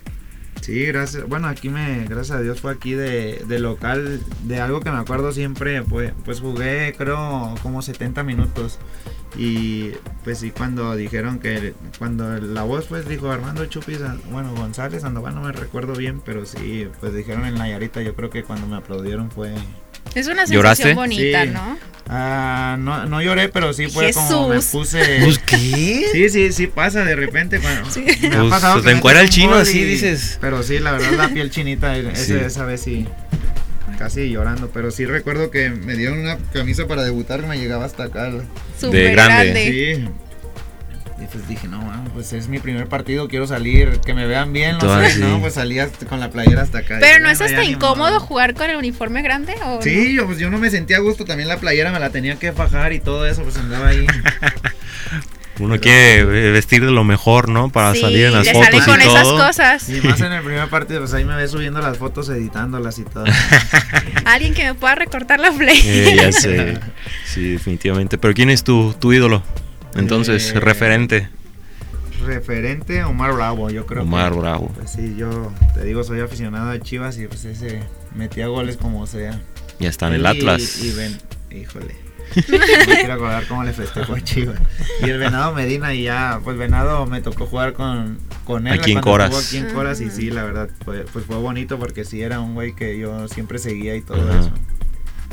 Sí, gracias. Bueno, aquí me, gracias a Dios fue aquí de, de local, de algo que me acuerdo siempre, fue, pues jugué creo como 70 minutos. Y pues sí, cuando dijeron que, cuando la voz pues dijo Armando Chupis, bueno, González Sandoval, no me recuerdo bien, pero sí, pues dijeron en Nayarita, yo creo que cuando me aplaudieron fue... Es una sensación ¿Lloraste? bonita, Sí. ¿no? Ah, no, no lloré, pero sí fue como me Jesús. puse... Pues, ¿qué? Sí, sí, sí pasa de repente cuando Sí. me ha Pues, pasado te que metes el un chino gol así, dices. Pero sí, la verdad la piel chinita ese- Sí. esa vez sí casi llorando, pero sí recuerdo que me dieron una camisa para debutar que me llegaba hasta acá. Súper grande. grande. Sí. Y pues dije, no, bueno, pues es mi primer partido, quiero salir, que me vean bien, no Todo sé, así. no, pues salí hasta- con la playera hasta acá. Pero no es "Bueno, hasta incómodo modo". jugar con el uniforme grande o Sí, yo, pues yo no me sentía a gusto, también la playera me la tenía que fajar y todo eso, pues andaba ahí. Uno quiere vestir de lo mejor, ¿no? Para Sí, salir en las fotos y con todo. esas cosas. Y más en el primer partido, pues ahí me ves subiendo las fotos, editándolas y todo. Alguien que me pueda recortar la play. Eh, ya sé. Sí, definitivamente. Pero ¿quién es tu, tu ídolo? Entonces, Eh, referente. Referente Omar Bravo, yo creo. Omar que, Bravo. Pues sí, yo te digo, soy aficionado a Chivas y pues ese metía goles como sea. Ya está en el y- Atlas. Y, ven, híjole. No quiero acordar cómo le festejó a Chivas. Y el Venado Medina y ya, pues Venado me tocó jugar con, con él. Aquí en Coras. Aquí en Coras y sí, la verdad, pues fue bonito porque sí era un güey que yo siempre seguía y todo eso.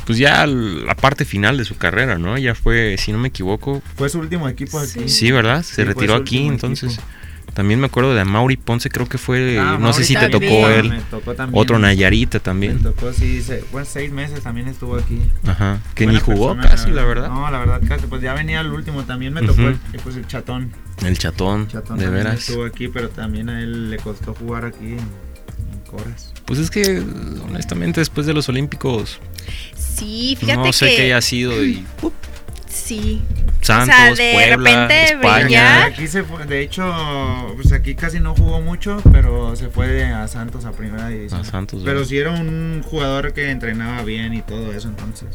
Pues ya la parte final de su carrera, ¿no? Ya fue, si no me equivoco. Fue su último equipo aquí. Sí, ¿verdad? Se Sí, retiró aquí, entonces. equipo. También me acuerdo de Mauri Ponce, creo que fue, Ah, no sé si te también. tocó Me él. tocó también. Otro Nayarita Me también. tocó, sí, se, seis meses también estuvo aquí. Ajá. Que Buena ni jugó persona, casi, la verdad. No, la verdad casi, pues ya venía el último, también me tocó Ujú. el, pues el chatón. El chatón, Chatón de veras. estuvo aquí, pero también a él le costó jugar aquí Pues es que, honestamente, después de los Olímpicos, Sí, fíjate no sé que qué haya sido. Y, sí. Santos, de Puebla, repente España. Aquí se fue, de hecho, pues aquí casi no jugó mucho, pero se fue a Santos a primera división. A Santos, pero sí era un jugador que entrenaba bien y todo eso, entonces.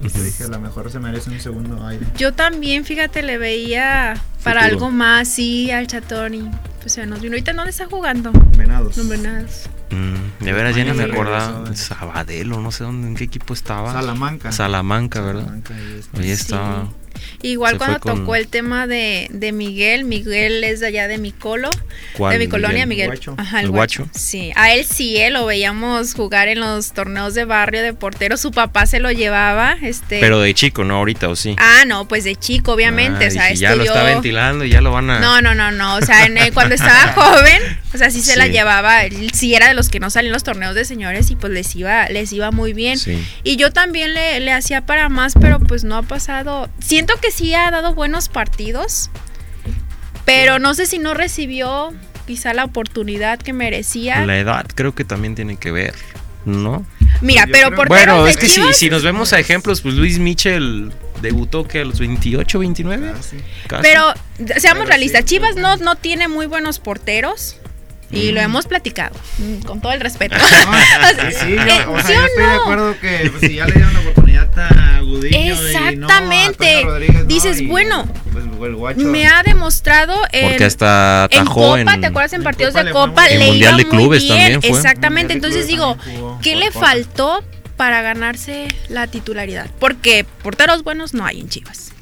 Ujú. Yo dije, a lo mejor se merece un segundo aire. Yo también, fíjate, le veía para Futuro. algo más, sí, al chatón y pues se nos vino. Ahorita, ¿dónde está jugando? Venados. No, nada. Mm, de veras, ya ni me acordaba. Sabadelo, no sé dónde, en qué equipo estaba. Salamanca. Salamanca, ¿verdad? Salamanca, ahí está. Ahí Sí. Igual Se cuando con- tocó el tema de, de Miguel, Miguel es de allá de mi colo, ¿Cuál, de mi colonia, Miguel? Miguel. Guacho. Ajá, el, ¿El guacho. guacho? Sí, a él sí, eh, lo veíamos jugar en los torneos de barrio de portero, su papá se lo llevaba, este... Pero de chico, ¿no? Ahorita, ¿o sí? Ah, no, pues de chico, obviamente, Ah, o sea, dije, ya lo estudió- está ventilando y ya lo van a... No, no, no, no. O sea, en el- cuando estaba joven, o sea, sí se la llevaba. él Sí era de los que no salían los torneos de señores y pues les iba, les iba muy bien. Sí. Y yo también le, le hacía para más, pero pues no ha pasado. Siento que sí ha dado buenos partidos, pero no sé si no recibió quizá la oportunidad que merecía. La edad creo que también tiene que ver, ¿no? Mira, pero creo- porteros Bueno, es que si, nos vemos a ejemplos, pues Luis Michel debutó que a los 28, 29. Ah, casi. Pero seamos Pero realistas, sí, Chivas pues, no, no tiene muy buenos porteros. Y Mm. lo hemos platicado, mm, con todo el respeto. No, sí, sí, yo, Eh, o sea, ¿sí yo o estoy de no? acuerdo que pues, si ya le dieron la oportunidad a Gudiño y no a Exactamente. Dices, y, bueno, pues, el guacho, Me ha demostrado en, Porque hasta en atajó Copa, en... ¿te acuerdas? En partidos de Copa muy bien. le En Mundial iba de muy Clubes bien. también fue. Exactamente, entonces digo, jugó ¿qué le faltó para ganarse la titularidad? Porque porteros buenos no hay en Chivas.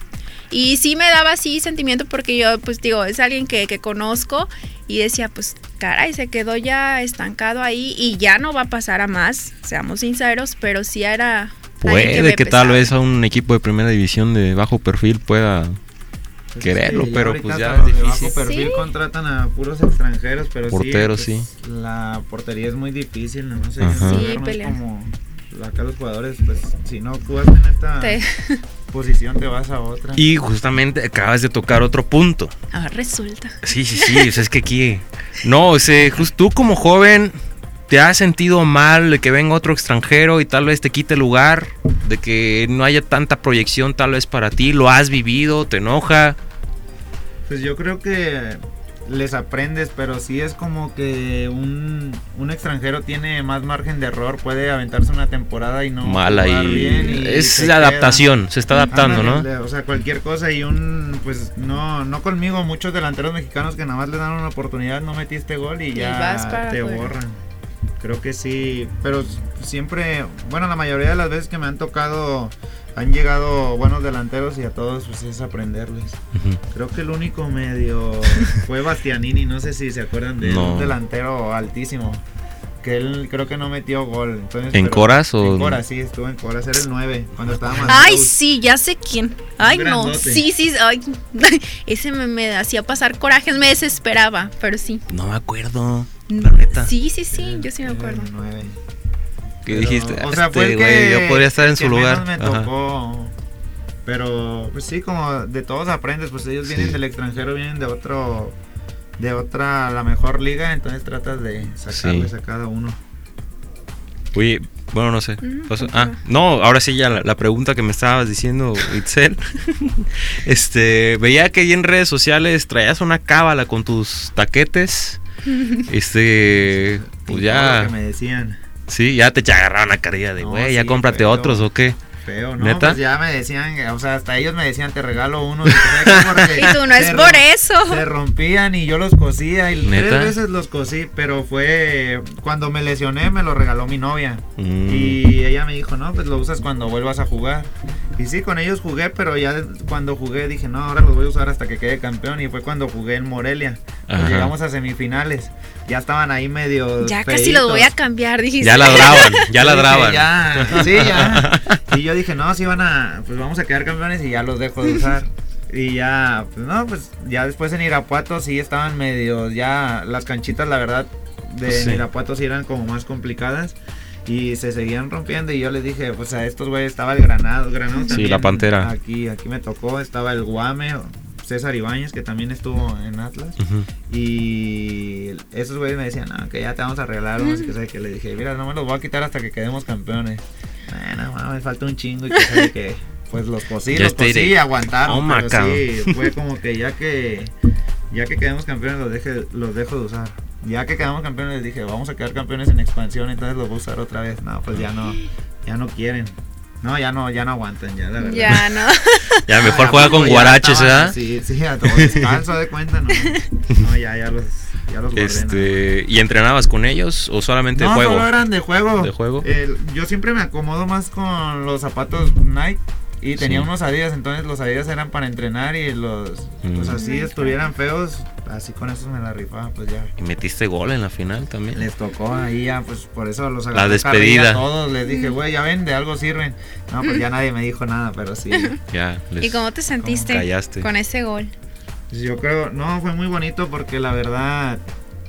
Y sí me daba así sentimiento porque yo, pues digo, es alguien que, que conozco y decía, pues caray, se quedó ya estancado ahí y ya no va a pasar a más, seamos sinceros, pero sí era... Puede que tal vez a un equipo de primera división de bajo perfil pueda... Pues quererlo, sí, pero pues ya es los de difícil. bajo perfil Sí. contratan a puros extranjeros, pero Porteros, sí, sí. pues, La portería es muy difícil, no sé. Ajá. Sí, no como acá los jugadores, pues si no actúas en esta Te- posición te vas a otra. Y justamente acabas de tocar otro punto. Ah, resulta. Sí, sí, sí, o sea, es que aquí... No, o sea, just- tú como joven te has sentido mal de que venga otro extranjero y tal vez te quite lugar, de que no haya tanta proyección tal vez para ti, lo has vivido, te enoja. Pues yo creo que les aprendes, pero sí es como que un, un extranjero tiene más margen de error, puede aventarse una temporada y no Mala jugar y bien y es se adaptación, se está adaptando, ¿no? O sea, cualquier cosa y un, pues no, no conmigo, muchos delanteros mexicanos que nada más le dan una oportunidad, no metiste gol y ya para te borran. Creo que sí, pero siempre, bueno, la mayoría de las veces que me han tocado han llegado buenos delanteros y a todos pues es aprenderles. Creo que el único medio fue Bastianini, no sé si se acuerdan de él, No. un delantero altísimo. Que él creo que no metió gol. Entonces, ¿En pero- Coras o- En Coras, sí, estuvo en Coras, era el 9, cuando estaba más Ay, sí, ya sé quién. Ay, no. Sí, sí, ay. Ese me, me hacía pasar corajes, me desesperaba, pero sí. No me acuerdo, la neta. Sí, sí, sí, yo sí me acuerdo. el 9. ¿Qué Pero, dijiste? O sea, Este fue el güey, que, yo podría estar en su lugar. me Ajá. tocó Pero pues sí, como de todos aprendes, pues ellos vienen del extranjero, vienen de otro de otra la mejor liga, entonces tratas de sacarles Sí. a cada uno. Oye, bueno, no sé. Ah, no, ahora sí ya la, la pregunta que me estabas diciendo, Itzel. este, veía que ahí en redes sociales traías una cábala con tus taquetes. Este, pues ya, que me decían, sí, ya te agarraron la carilla de, No, güey, ya sí, cómprate otros o qué. Feo, ¿no? ¿Neta? Pues ya me decían, o sea, hasta ellos me decían, te regalo uno. y Y tú no es por eso. Se rompían y yo los cosía y ¿Neta? tres veces los cosí, pero fue cuando me lesioné me lo regaló mi novia. Mm. Y ella me dijo, no, pues lo usas cuando vuelvas a jugar. Y sí, con ellos jugué, pero ya cuando jugué dije, no, ahora los voy a usar hasta que quede campeón. Y fue cuando jugué en Morelia. Pues llegamos a semifinales. Ya estaban ahí medio. Ya casi los voy a cambiar, dijiste. Ya ladraban, ya dije, ladraban. Ya, sí, ya. Y yo dije, no, sí van a, pues vamos a quedar campeones y ya los dejo de usar. Y ya, pues no, pues ya después en Irapuato sí estaban medio, ya las canchitas, la verdad, de Sí. Irapuato sí eran como más complicadas. Y se seguían rompiendo y yo les dije, pues a estos güeyes estaba el Granado, Granado Sí, también. la Pantera. Aquí, aquí me tocó, estaba el Guame, César Ibáñez, que también estuvo en Atlas. Y esos güeyes me decían, no, que ya te vamos a regalar unos y que sabe que le dije, mira, no me los voy a quitar hasta que quedemos campeones. Bueno, mames, falta un chingo y que sabe que pues los cosí, Ya los cosí y aguantaron. Toma, pero sí, fue como que ya que ya que quedemos campeones los deje, los dejo de usar. Ya que quedamos campeones les dije, vamos a quedar campeones en expansión, entonces los voy a usar otra vez. No, pues ya no, ya no quieren. No, ya no, ya no aguantan, ya la verdad. Ya, ¿no? Ya mejor Ah, juega ¿a poco con guaraches, ¿verdad? Sí, sí, a todo descalzo de cuenta, no. No, ya, ya los, ya los guardé, ¿no? Este, ¿y entrenabas con ellos o solamente no, juego? solo eran de juego. ¿De juego? Yo siempre me acomodo más con los zapatos Nike y tenía Sí. unos Adidas, entonces los Adidas eran para entrenar y los, pues Mm. así estuvieran feos, así con esos me la rifaba, pues ya. Y metiste gol en la final también. Les tocó ahí ya, pues por eso los La agarré despedida. carrilla a todos, les dije, güey, ya ven, de algo sirven. No, pues ya nadie me dijo nada, pero sí. Ya, les- ¿Y cómo te sentiste callaste. con ese gol? Pues Yo creo, no, fue muy bonito porque la verdad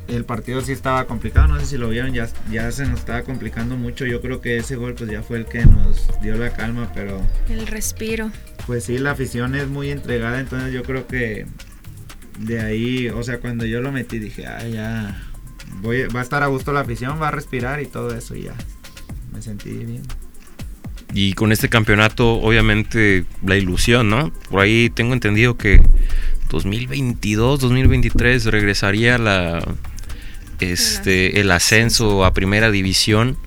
el partido sí estaba complicado, no sé si lo vieron, ya, ya se nos estaba complicando mucho. Yo creo que ese gol pues ya fue el que nos dio la calma, pero El respiro. pues sí, la afición es muy entregada, entonces yo creo que de ahí, o sea, cuando yo lo metí dije, ah, ya, voy, va a estar a gusto la afición, va a respirar y todo eso y ya. Me sentí bien. Y con este campeonato, obviamente, la ilusión, ¿no? Por ahí tengo entendido que 2022, 2023 regresaría la este el ascenso a primera división.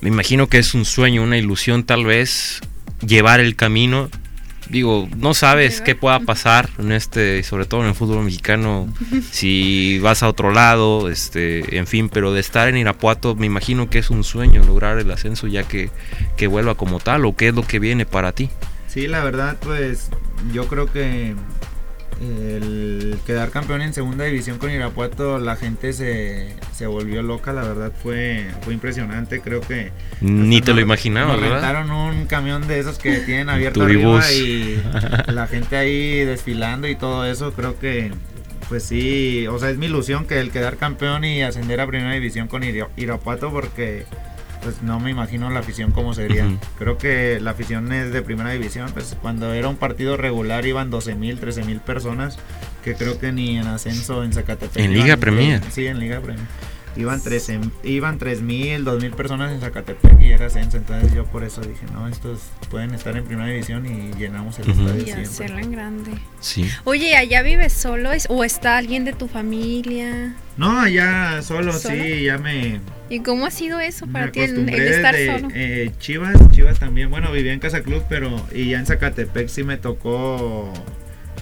Me imagino que es un sueño, una ilusión tal vez llevar el camino. Digo, no sabes qué pueda pasar en este, sobre todo en el fútbol mexicano, si vas a otro lado, este, en fin, pero de estar en Irapuato, me imagino que es un sueño lograr el ascenso ya que, que vuelva como tal, o qué es lo que viene para ti. Sí, la verdad, pues yo creo que el quedar campeón en segunda división con Irapuato, la gente se, se volvió loca, la verdad fue, fue impresionante, creo que... Ni te lo nos ¿verdad? rentaron un camión de esos que tienen abierto arriba y la gente ahí desfilando y todo eso, creo que... Pues sí, o sea, es mi ilusión que el quedar campeón y ascender a primera división con Ira- Irapuato porque pues no me imagino la afición cómo sería. Creo que la afición es de primera división, pues cuando era un partido regular iban 12 mil, 13 mil personas, que creo que ni en ascenso en Zacatepec. En Liga Premier. Sí, en Liga Premier. Iban 13, iban 3 mil, 2 mil personas en Zacatepec y era ascenso, entonces yo por eso dije, no, estos pueden estar en primera división y llenamos el Ujú. estadio Y siempre. hacerla en grande. Sí. Oye, ¿allá vives solo es- o está alguien de tu familia? No, allá solo, ¿Solo? sí, ya me, ¿Y cómo ha sido eso para ti el, el estar solo? eh, Chivas, Chivas también, bueno, vivía en Casa Club, pero y ya en Zacatepec sí me tocó,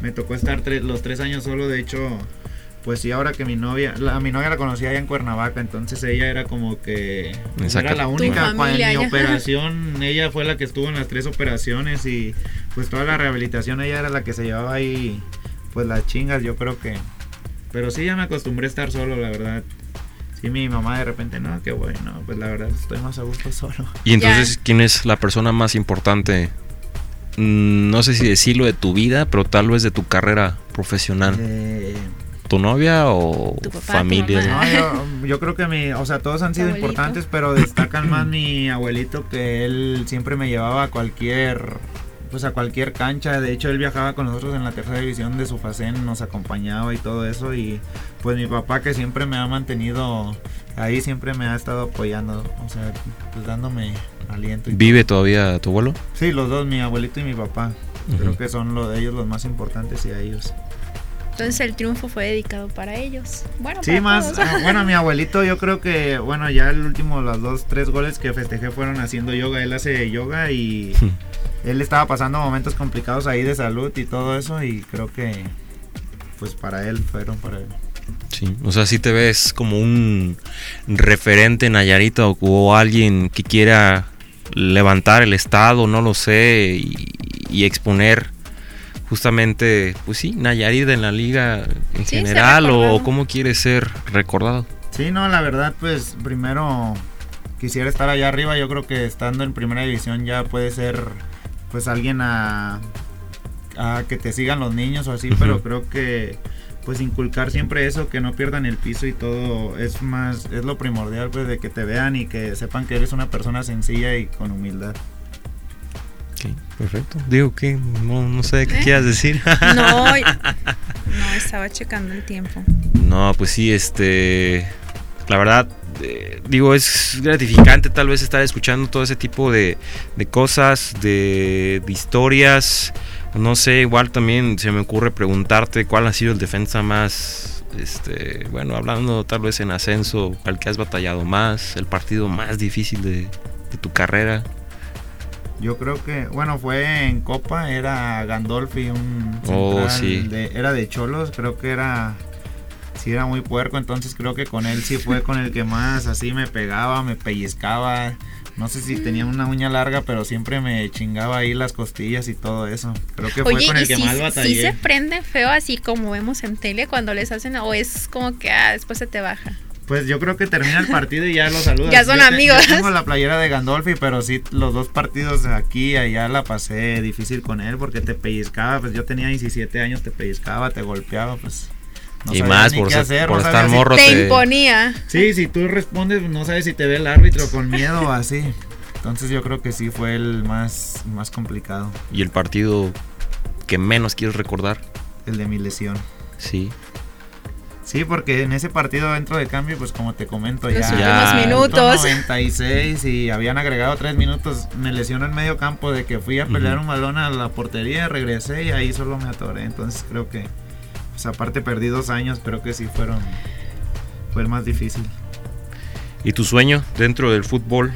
me tocó estar tres- los tres años solo, de hecho, pues sí, ahora que mi novia, la, a mi novia la conocí allá en Cuernavaca, entonces ella era como que pues, era la única, cuando mi ya. operación, ella fue la que estuvo en las tres operaciones y pues toda la rehabilitación ella era la que se llevaba ahí, pues las chingas, yo creo que, pero sí ya me acostumbré a estar solo, la verdad. Sí, mi mamá de repente, no, qué bueno, pues la verdad estoy más a gusto solo. Y entonces, ¿quién es la persona más importante? Mm, No sé si decirlo de tu vida, pero tal vez de tu carrera profesional. Eh, ¿Tu novia o Tu papá, familia? no, yo, yo creo que mi, o sea, todos han sido Abuelito. importantes, pero destacan más mi abuelito que él siempre me llevaba a cualquier pues a cualquier cancha. De hecho, él viajaba con nosotros en la tercera división de su facén, nos acompañaba y todo eso. Y pues mi papá que siempre me ha mantenido ahí, siempre me ha estado apoyando, o sea, pues dándome aliento. Y ¿Vive todavía tu abuelo? Sí, los dos, mi abuelito y mi papá. Creo que son los de ellos los más importantes y a ellos. Entonces el triunfo fue dedicado para ellos. Bueno, sí, más. Ah, bueno, mi abuelito, yo creo que, bueno, ya el último, los dos, tres goles que festejé fueron haciendo yoga. Él hace yoga y él estaba pasando momentos complicados ahí de salud y todo eso. Y creo que, pues para él, fueron para él. Sí, o sea, si te ves como un referente en Nayarita o, alguien que quiera levantar el estado, no lo sé, y exponer justamente, pues sí, Nayarit en la liga en general o cómo quiere ser recordado. Sí, no, la verdad, pues primero quisiera estar allá arriba. Yo creo que estando en primera división ya puede ser, pues alguien a, a que te sigan los niños o así, pero creo que pues inculcar siempre eso, que no pierdan el piso y todo, es más, es lo primordial, pues de que te vean y que sepan que eres una persona sencilla y con humildad perfecto. Digo que no, sé qué ¿Eh? quieras decir. No, no, estaba checando el tiempo. No, pues sí, este. La verdad, eh, digo, es gratificante tal vez estar escuchando todo ese tipo de, cosas, de, historias. No sé, igual también se me ocurre preguntarte cuál ha sido el defensa más, este, bueno, hablando tal vez en ascenso, al que has batallado más, el partido más difícil de, de tu carrera. Yo creo que, bueno, fue en Copa, era Gandolfi, un oh, era de Cholos, creo que era, sí era muy puerco, entonces creo que con él sí fue con el que más así me pegaba, me pellizcaba, no sé si tenía una uña larga, pero siempre me chingaba ahí las costillas y todo eso. Creo que fue con el que más batallé. ¿Sí se prende feo así como vemos en tele cuando les hacen, o es como que ah, después se te baja? Pues yo creo que termina el partido y ya lo saludas. ya son amigos. Yo tengo la playera de Gandolfi, pero sí, los dos partidos aquí y allá la pasé difícil con él porque te pellizcaba. Pues yo tenía 17 años, te pellizcaba, te golpeaba, pues. y más por, estar morro. Te, te, imponía. Sí, si tú respondes, no sabes si te ve el árbitro con miedo o así. Entonces yo creo que sí fue el más, más complicado. ¿Y el partido que menos quieres recordar? El de mi lesión. Sí. Sí, porque en ese partido dentro de cambio, pues como te comento, Los ya. minutos. 96 y habían agregado tres minutos. Me lesionó en medio campo de que fui a pelear un balón a la portería, regresé y ahí solo me atoré. Entonces creo que, pues aparte perdí dos años, creo que sí fueron. Fue el más difícil. ¿Y tu sueño dentro del fútbol?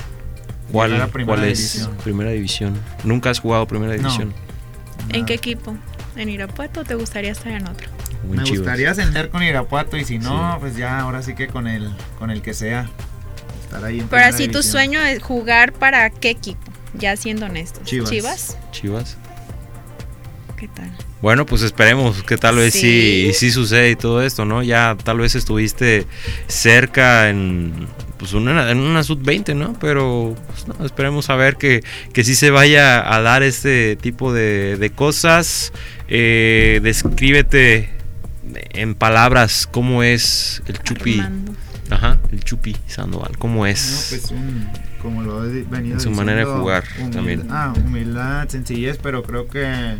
¿Cuál, ¿cuál es? Primera división. ¿Nunca has jugado primera división? ¿En qué equipo? ¿En Irapuato o te gustaría estar en otro? Me gustaría ascender con Irapuato y si no, pues ya ahora sí que con el, con el que sea. Estar ahí en Pero así tu sueño es jugar para qué equipo, ya siendo honestos. Chivas. Chivas. Chivas. ¿Qué tal? Bueno, pues esperemos que tal vez sí. sí, sucede y todo esto, ¿no? Ya tal vez estuviste cerca en pues una, en una sub-20, ¿no? Pero pues, esperemos a ver que, que sí se vaya a dar este tipo de, de cosas. Eh, descríbete en palabras, ¿cómo es el Chupi? Ajá, el Chupi Sandoval, ¿cómo es? No, pues como lo he venido En su manera de jugar también. Ah, humildad, sencillez, pero creo que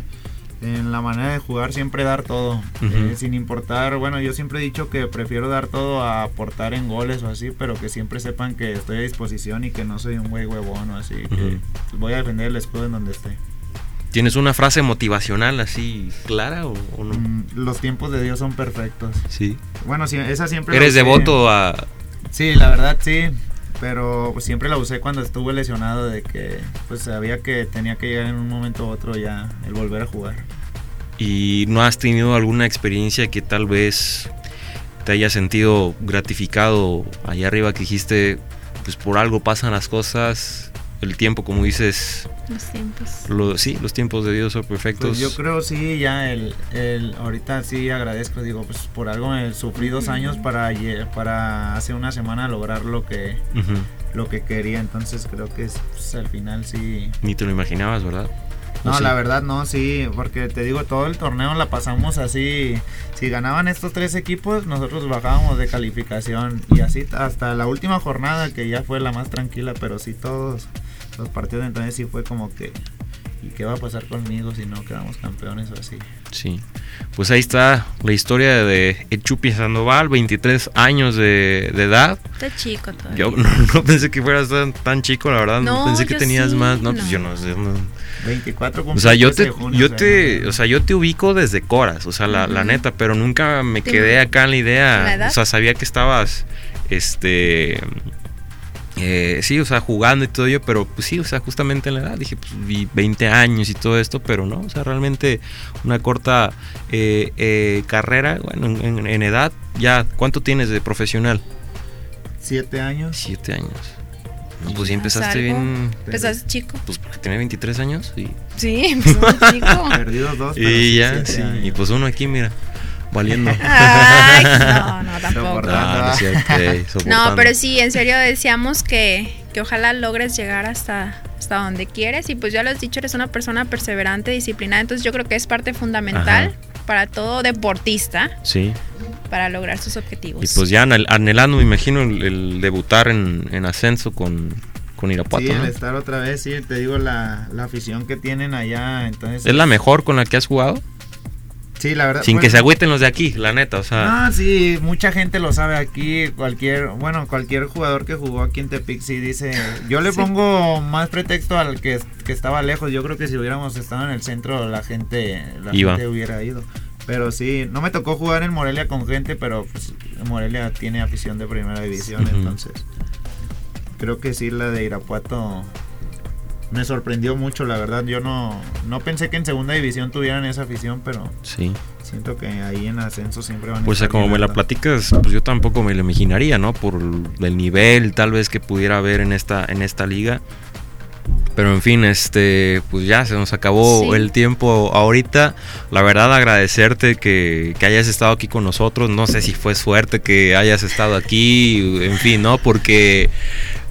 en la manera de jugar siempre dar todo, eh, sin importar, bueno, yo siempre he dicho que prefiero dar todo a aportar en goles o así, pero que siempre sepan que estoy a disposición y que no soy un güey huevón o así, que voy a defender el escudo en donde esté. ¿Tienes una frase motivacional así clara o, no? Mm, los tiempos de Dios son perfectos. Sí. Bueno, esa siempre. ¿Eres devoto a.? Sí, la verdad sí. Pero pues, siempre la usé cuando estuve lesionado de que pues sabía que tenía que llegar en un momento u otro ya el volver a jugar. ¿Y no has tenido alguna experiencia que tal vez te haya sentido gratificado allá arriba que dijiste, pues por algo pasan las cosas, el tiempo, como dices. Los tiempos. sí, los tiempos de Dios son perfectos. Pues yo creo sí, ya el, el, ahorita sí agradezco, digo, pues por algo me sufrí dos años para, para hace una semana lograr lo que, lo que quería, entonces creo que pues, al final sí. Ni te lo imaginabas, ¿verdad? No, la verdad no, sí, porque te digo, todo el torneo la pasamos así. Si ganaban estos tres equipos, nosotros bajábamos de calificación. Y así hasta la última jornada, que ya fue la más tranquila, pero sí todos los partidos entonces sí fue como que ¿y qué va a pasar conmigo si no quedamos campeones o así? Sí, pues ahí está la historia de Chupi Sandoval, 23 años de, de edad. Está chico todavía. Yo no, no pensé que fueras tan, tan chico, la verdad. No, No, pensé que tenías sí, más. No, pues no. yo no sé. no. 24 O sea, yo te, cumple el 13 de junio, yo o sea, te, o sea, yo te ubico desde Coras, o sea, la, la Ujú. neta, pero nunca me ¿Te quedé acá en la ¿La idea. edad? O sea, sabía que estabas, este, eh, sí, o sea, jugando y todo ello, pero pues sí, o sea, justamente en la edad, dije, pues vi 20 años y todo esto, pero no, o sea, realmente una corta eh, eh, carrera, bueno, en, en- en edad, ya, ¿cuánto tienes de profesional? Siete años. Siete años. No, pues sí ¿Haz empezaste algo? bien, Empezaste chico. pues tenía 23 años y, Sí, empezó chico. Perdidos dos. pero y ya, sí, años. y pues uno aquí, mira, valiendo. Ay, no, no, tampoco. No, pero sí, en serio decíamos que, que ojalá logres llegar hasta, hasta donde quieres. Y pues ya lo has dicho, eres una persona perseverante, disciplinada. Entonces yo creo que es parte fundamental Ajá. para todo deportista Sí, para lograr sus objetivos. y pues ya anhel- anhelando, me imagino, el, el debutar en, en ascenso con, con Irapuato, Sí, estar otra vez, sí, te digo la, la afición que tienen allá, entonces... ¿Es la mejor con la que has jugado? Sí, la verdad. Sin que se agüiten los de aquí, la neta, o sea... Ah, sí, mucha gente lo sabe aquí, cualquier, bueno, cualquier jugador que jugó aquí en Tepic sí dice, yo le pongo más pretexto al que, que estaba lejos, yo creo que si hubiéramos estado en el centro la gente, la Iba. gente hubiera ido. Pero sí, no me tocó jugar en Morelia con gente, pero pues Morelia tiene afición de primera división, entonces creo que sí la de Irapuato me sorprendió mucho, la verdad, yo no, no pensé que en segunda división tuvieran esa afición, pero Sí. siento que ahí en ascenso siempre van a Pues estar como me la platicas, pues yo tampoco me lo imaginaría, ¿no? Por el nivel tal vez que pudiera haber en esta, en esta liga. Pero en fin, este, pues ya se nos acabó Sí. el tiempo ahorita. La verdad agradecerte que, que hayas estado aquí con nosotros. No sé si fue suerte que hayas estado aquí, en fin, ¿no? Porque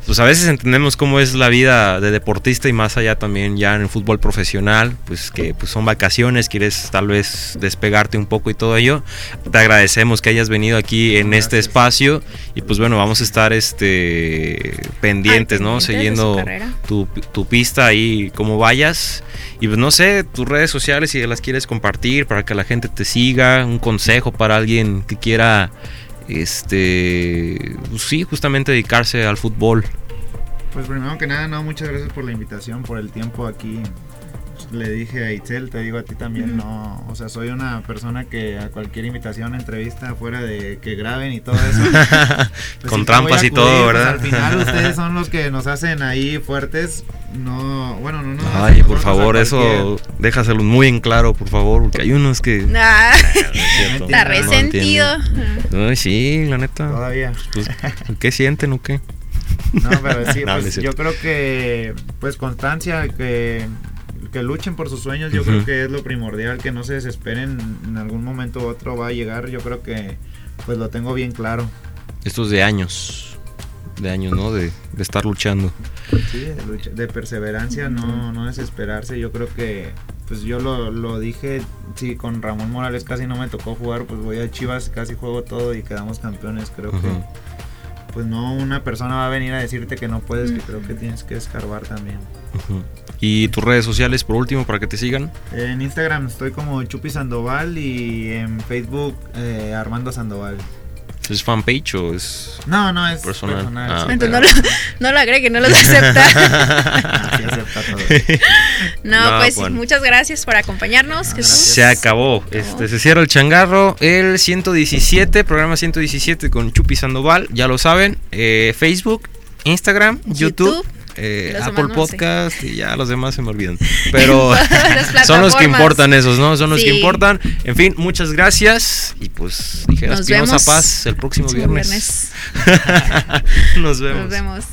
pues a veces entendemos cómo es la vida de deportista y más allá también ya en el fútbol profesional, pues que pues son vacaciones, quieres tal vez despegarte un poco y todo ello. Te agradecemos que hayas venido aquí en este espacio y pues bueno, vamos a estar este pendientes, ¿no? Siguiendo tu, tu pista ahí, como vayas. Y pues no sé, tus redes sociales si las quieres compartir para que la gente te siga, un consejo para alguien que quiera este pues sí, justamente dedicarse al fútbol. Pues primero que nada, no, muchas gracias por la invitación, por el tiempo aquí. Le dije a Itzel, te digo a ti también, no, o sea, soy una persona que a cualquier invitación, entrevista, fuera de que graben y todo eso. pues Con trampas y todo, pues, ¿verdad? al final ustedes son los que nos hacen ahí fuertes, no, bueno, no, no. Ay, por favor, eso déjaselo muy en claro, por favor, porque hay unos que Ah, No es cierto, está No resentido. Ay, sí, la neta. Todavía. Pues, ¿Qué sienten o qué? No, pero sí, no pues, yo creo que, pues constancia, que, que luchen por sus sueños, yo Ujú. creo que es lo primordial, que no se desesperen, en algún momento u otro va a llegar, yo creo que, pues lo tengo bien claro. Estos de años, de años, ¿no? De, de estar luchando. Sí, de, lucha- de perseverancia, no, no desesperarse, yo creo que, pues yo lo, lo dije, sí, con Ramón Morales casi no me tocó jugar, pues voy a Chivas, casi juego todo y quedamos campeones, creo que... Ujú. Pues no una persona va a venir a decirte que no puedes, que creo que tienes que escarbar también. Ujú. Y tus redes sociales, por último, para que te sigan. En Instagram estoy como Chupi Sandoval y en Facebook eh, Armando Sandoval. ¿Es fanpage o es.? No, no, es Personal. personal. Ah, Entonces no lo, no lo agregue, no lo acepta. Ah, sí acepta todo. No, No, pues bueno. muchas gracias por acompañarnos. No, Jesús. gracias. Se acabó. Este, se cierra el changarro. El 117, programa 117 con Chupi Sandoval. Ya lo saben. eh, Facebook, Instagram, YouTube. YouTube, eh, Apple sé. Podcast y ya los demás se me olvidan. Pero son los que importan esos, ¿no? Son los que importan. En fin, muchas gracias. Y pues dije, Nos vemos Paz el próximo Próximo viernes. Nos vemos. Nos vemos.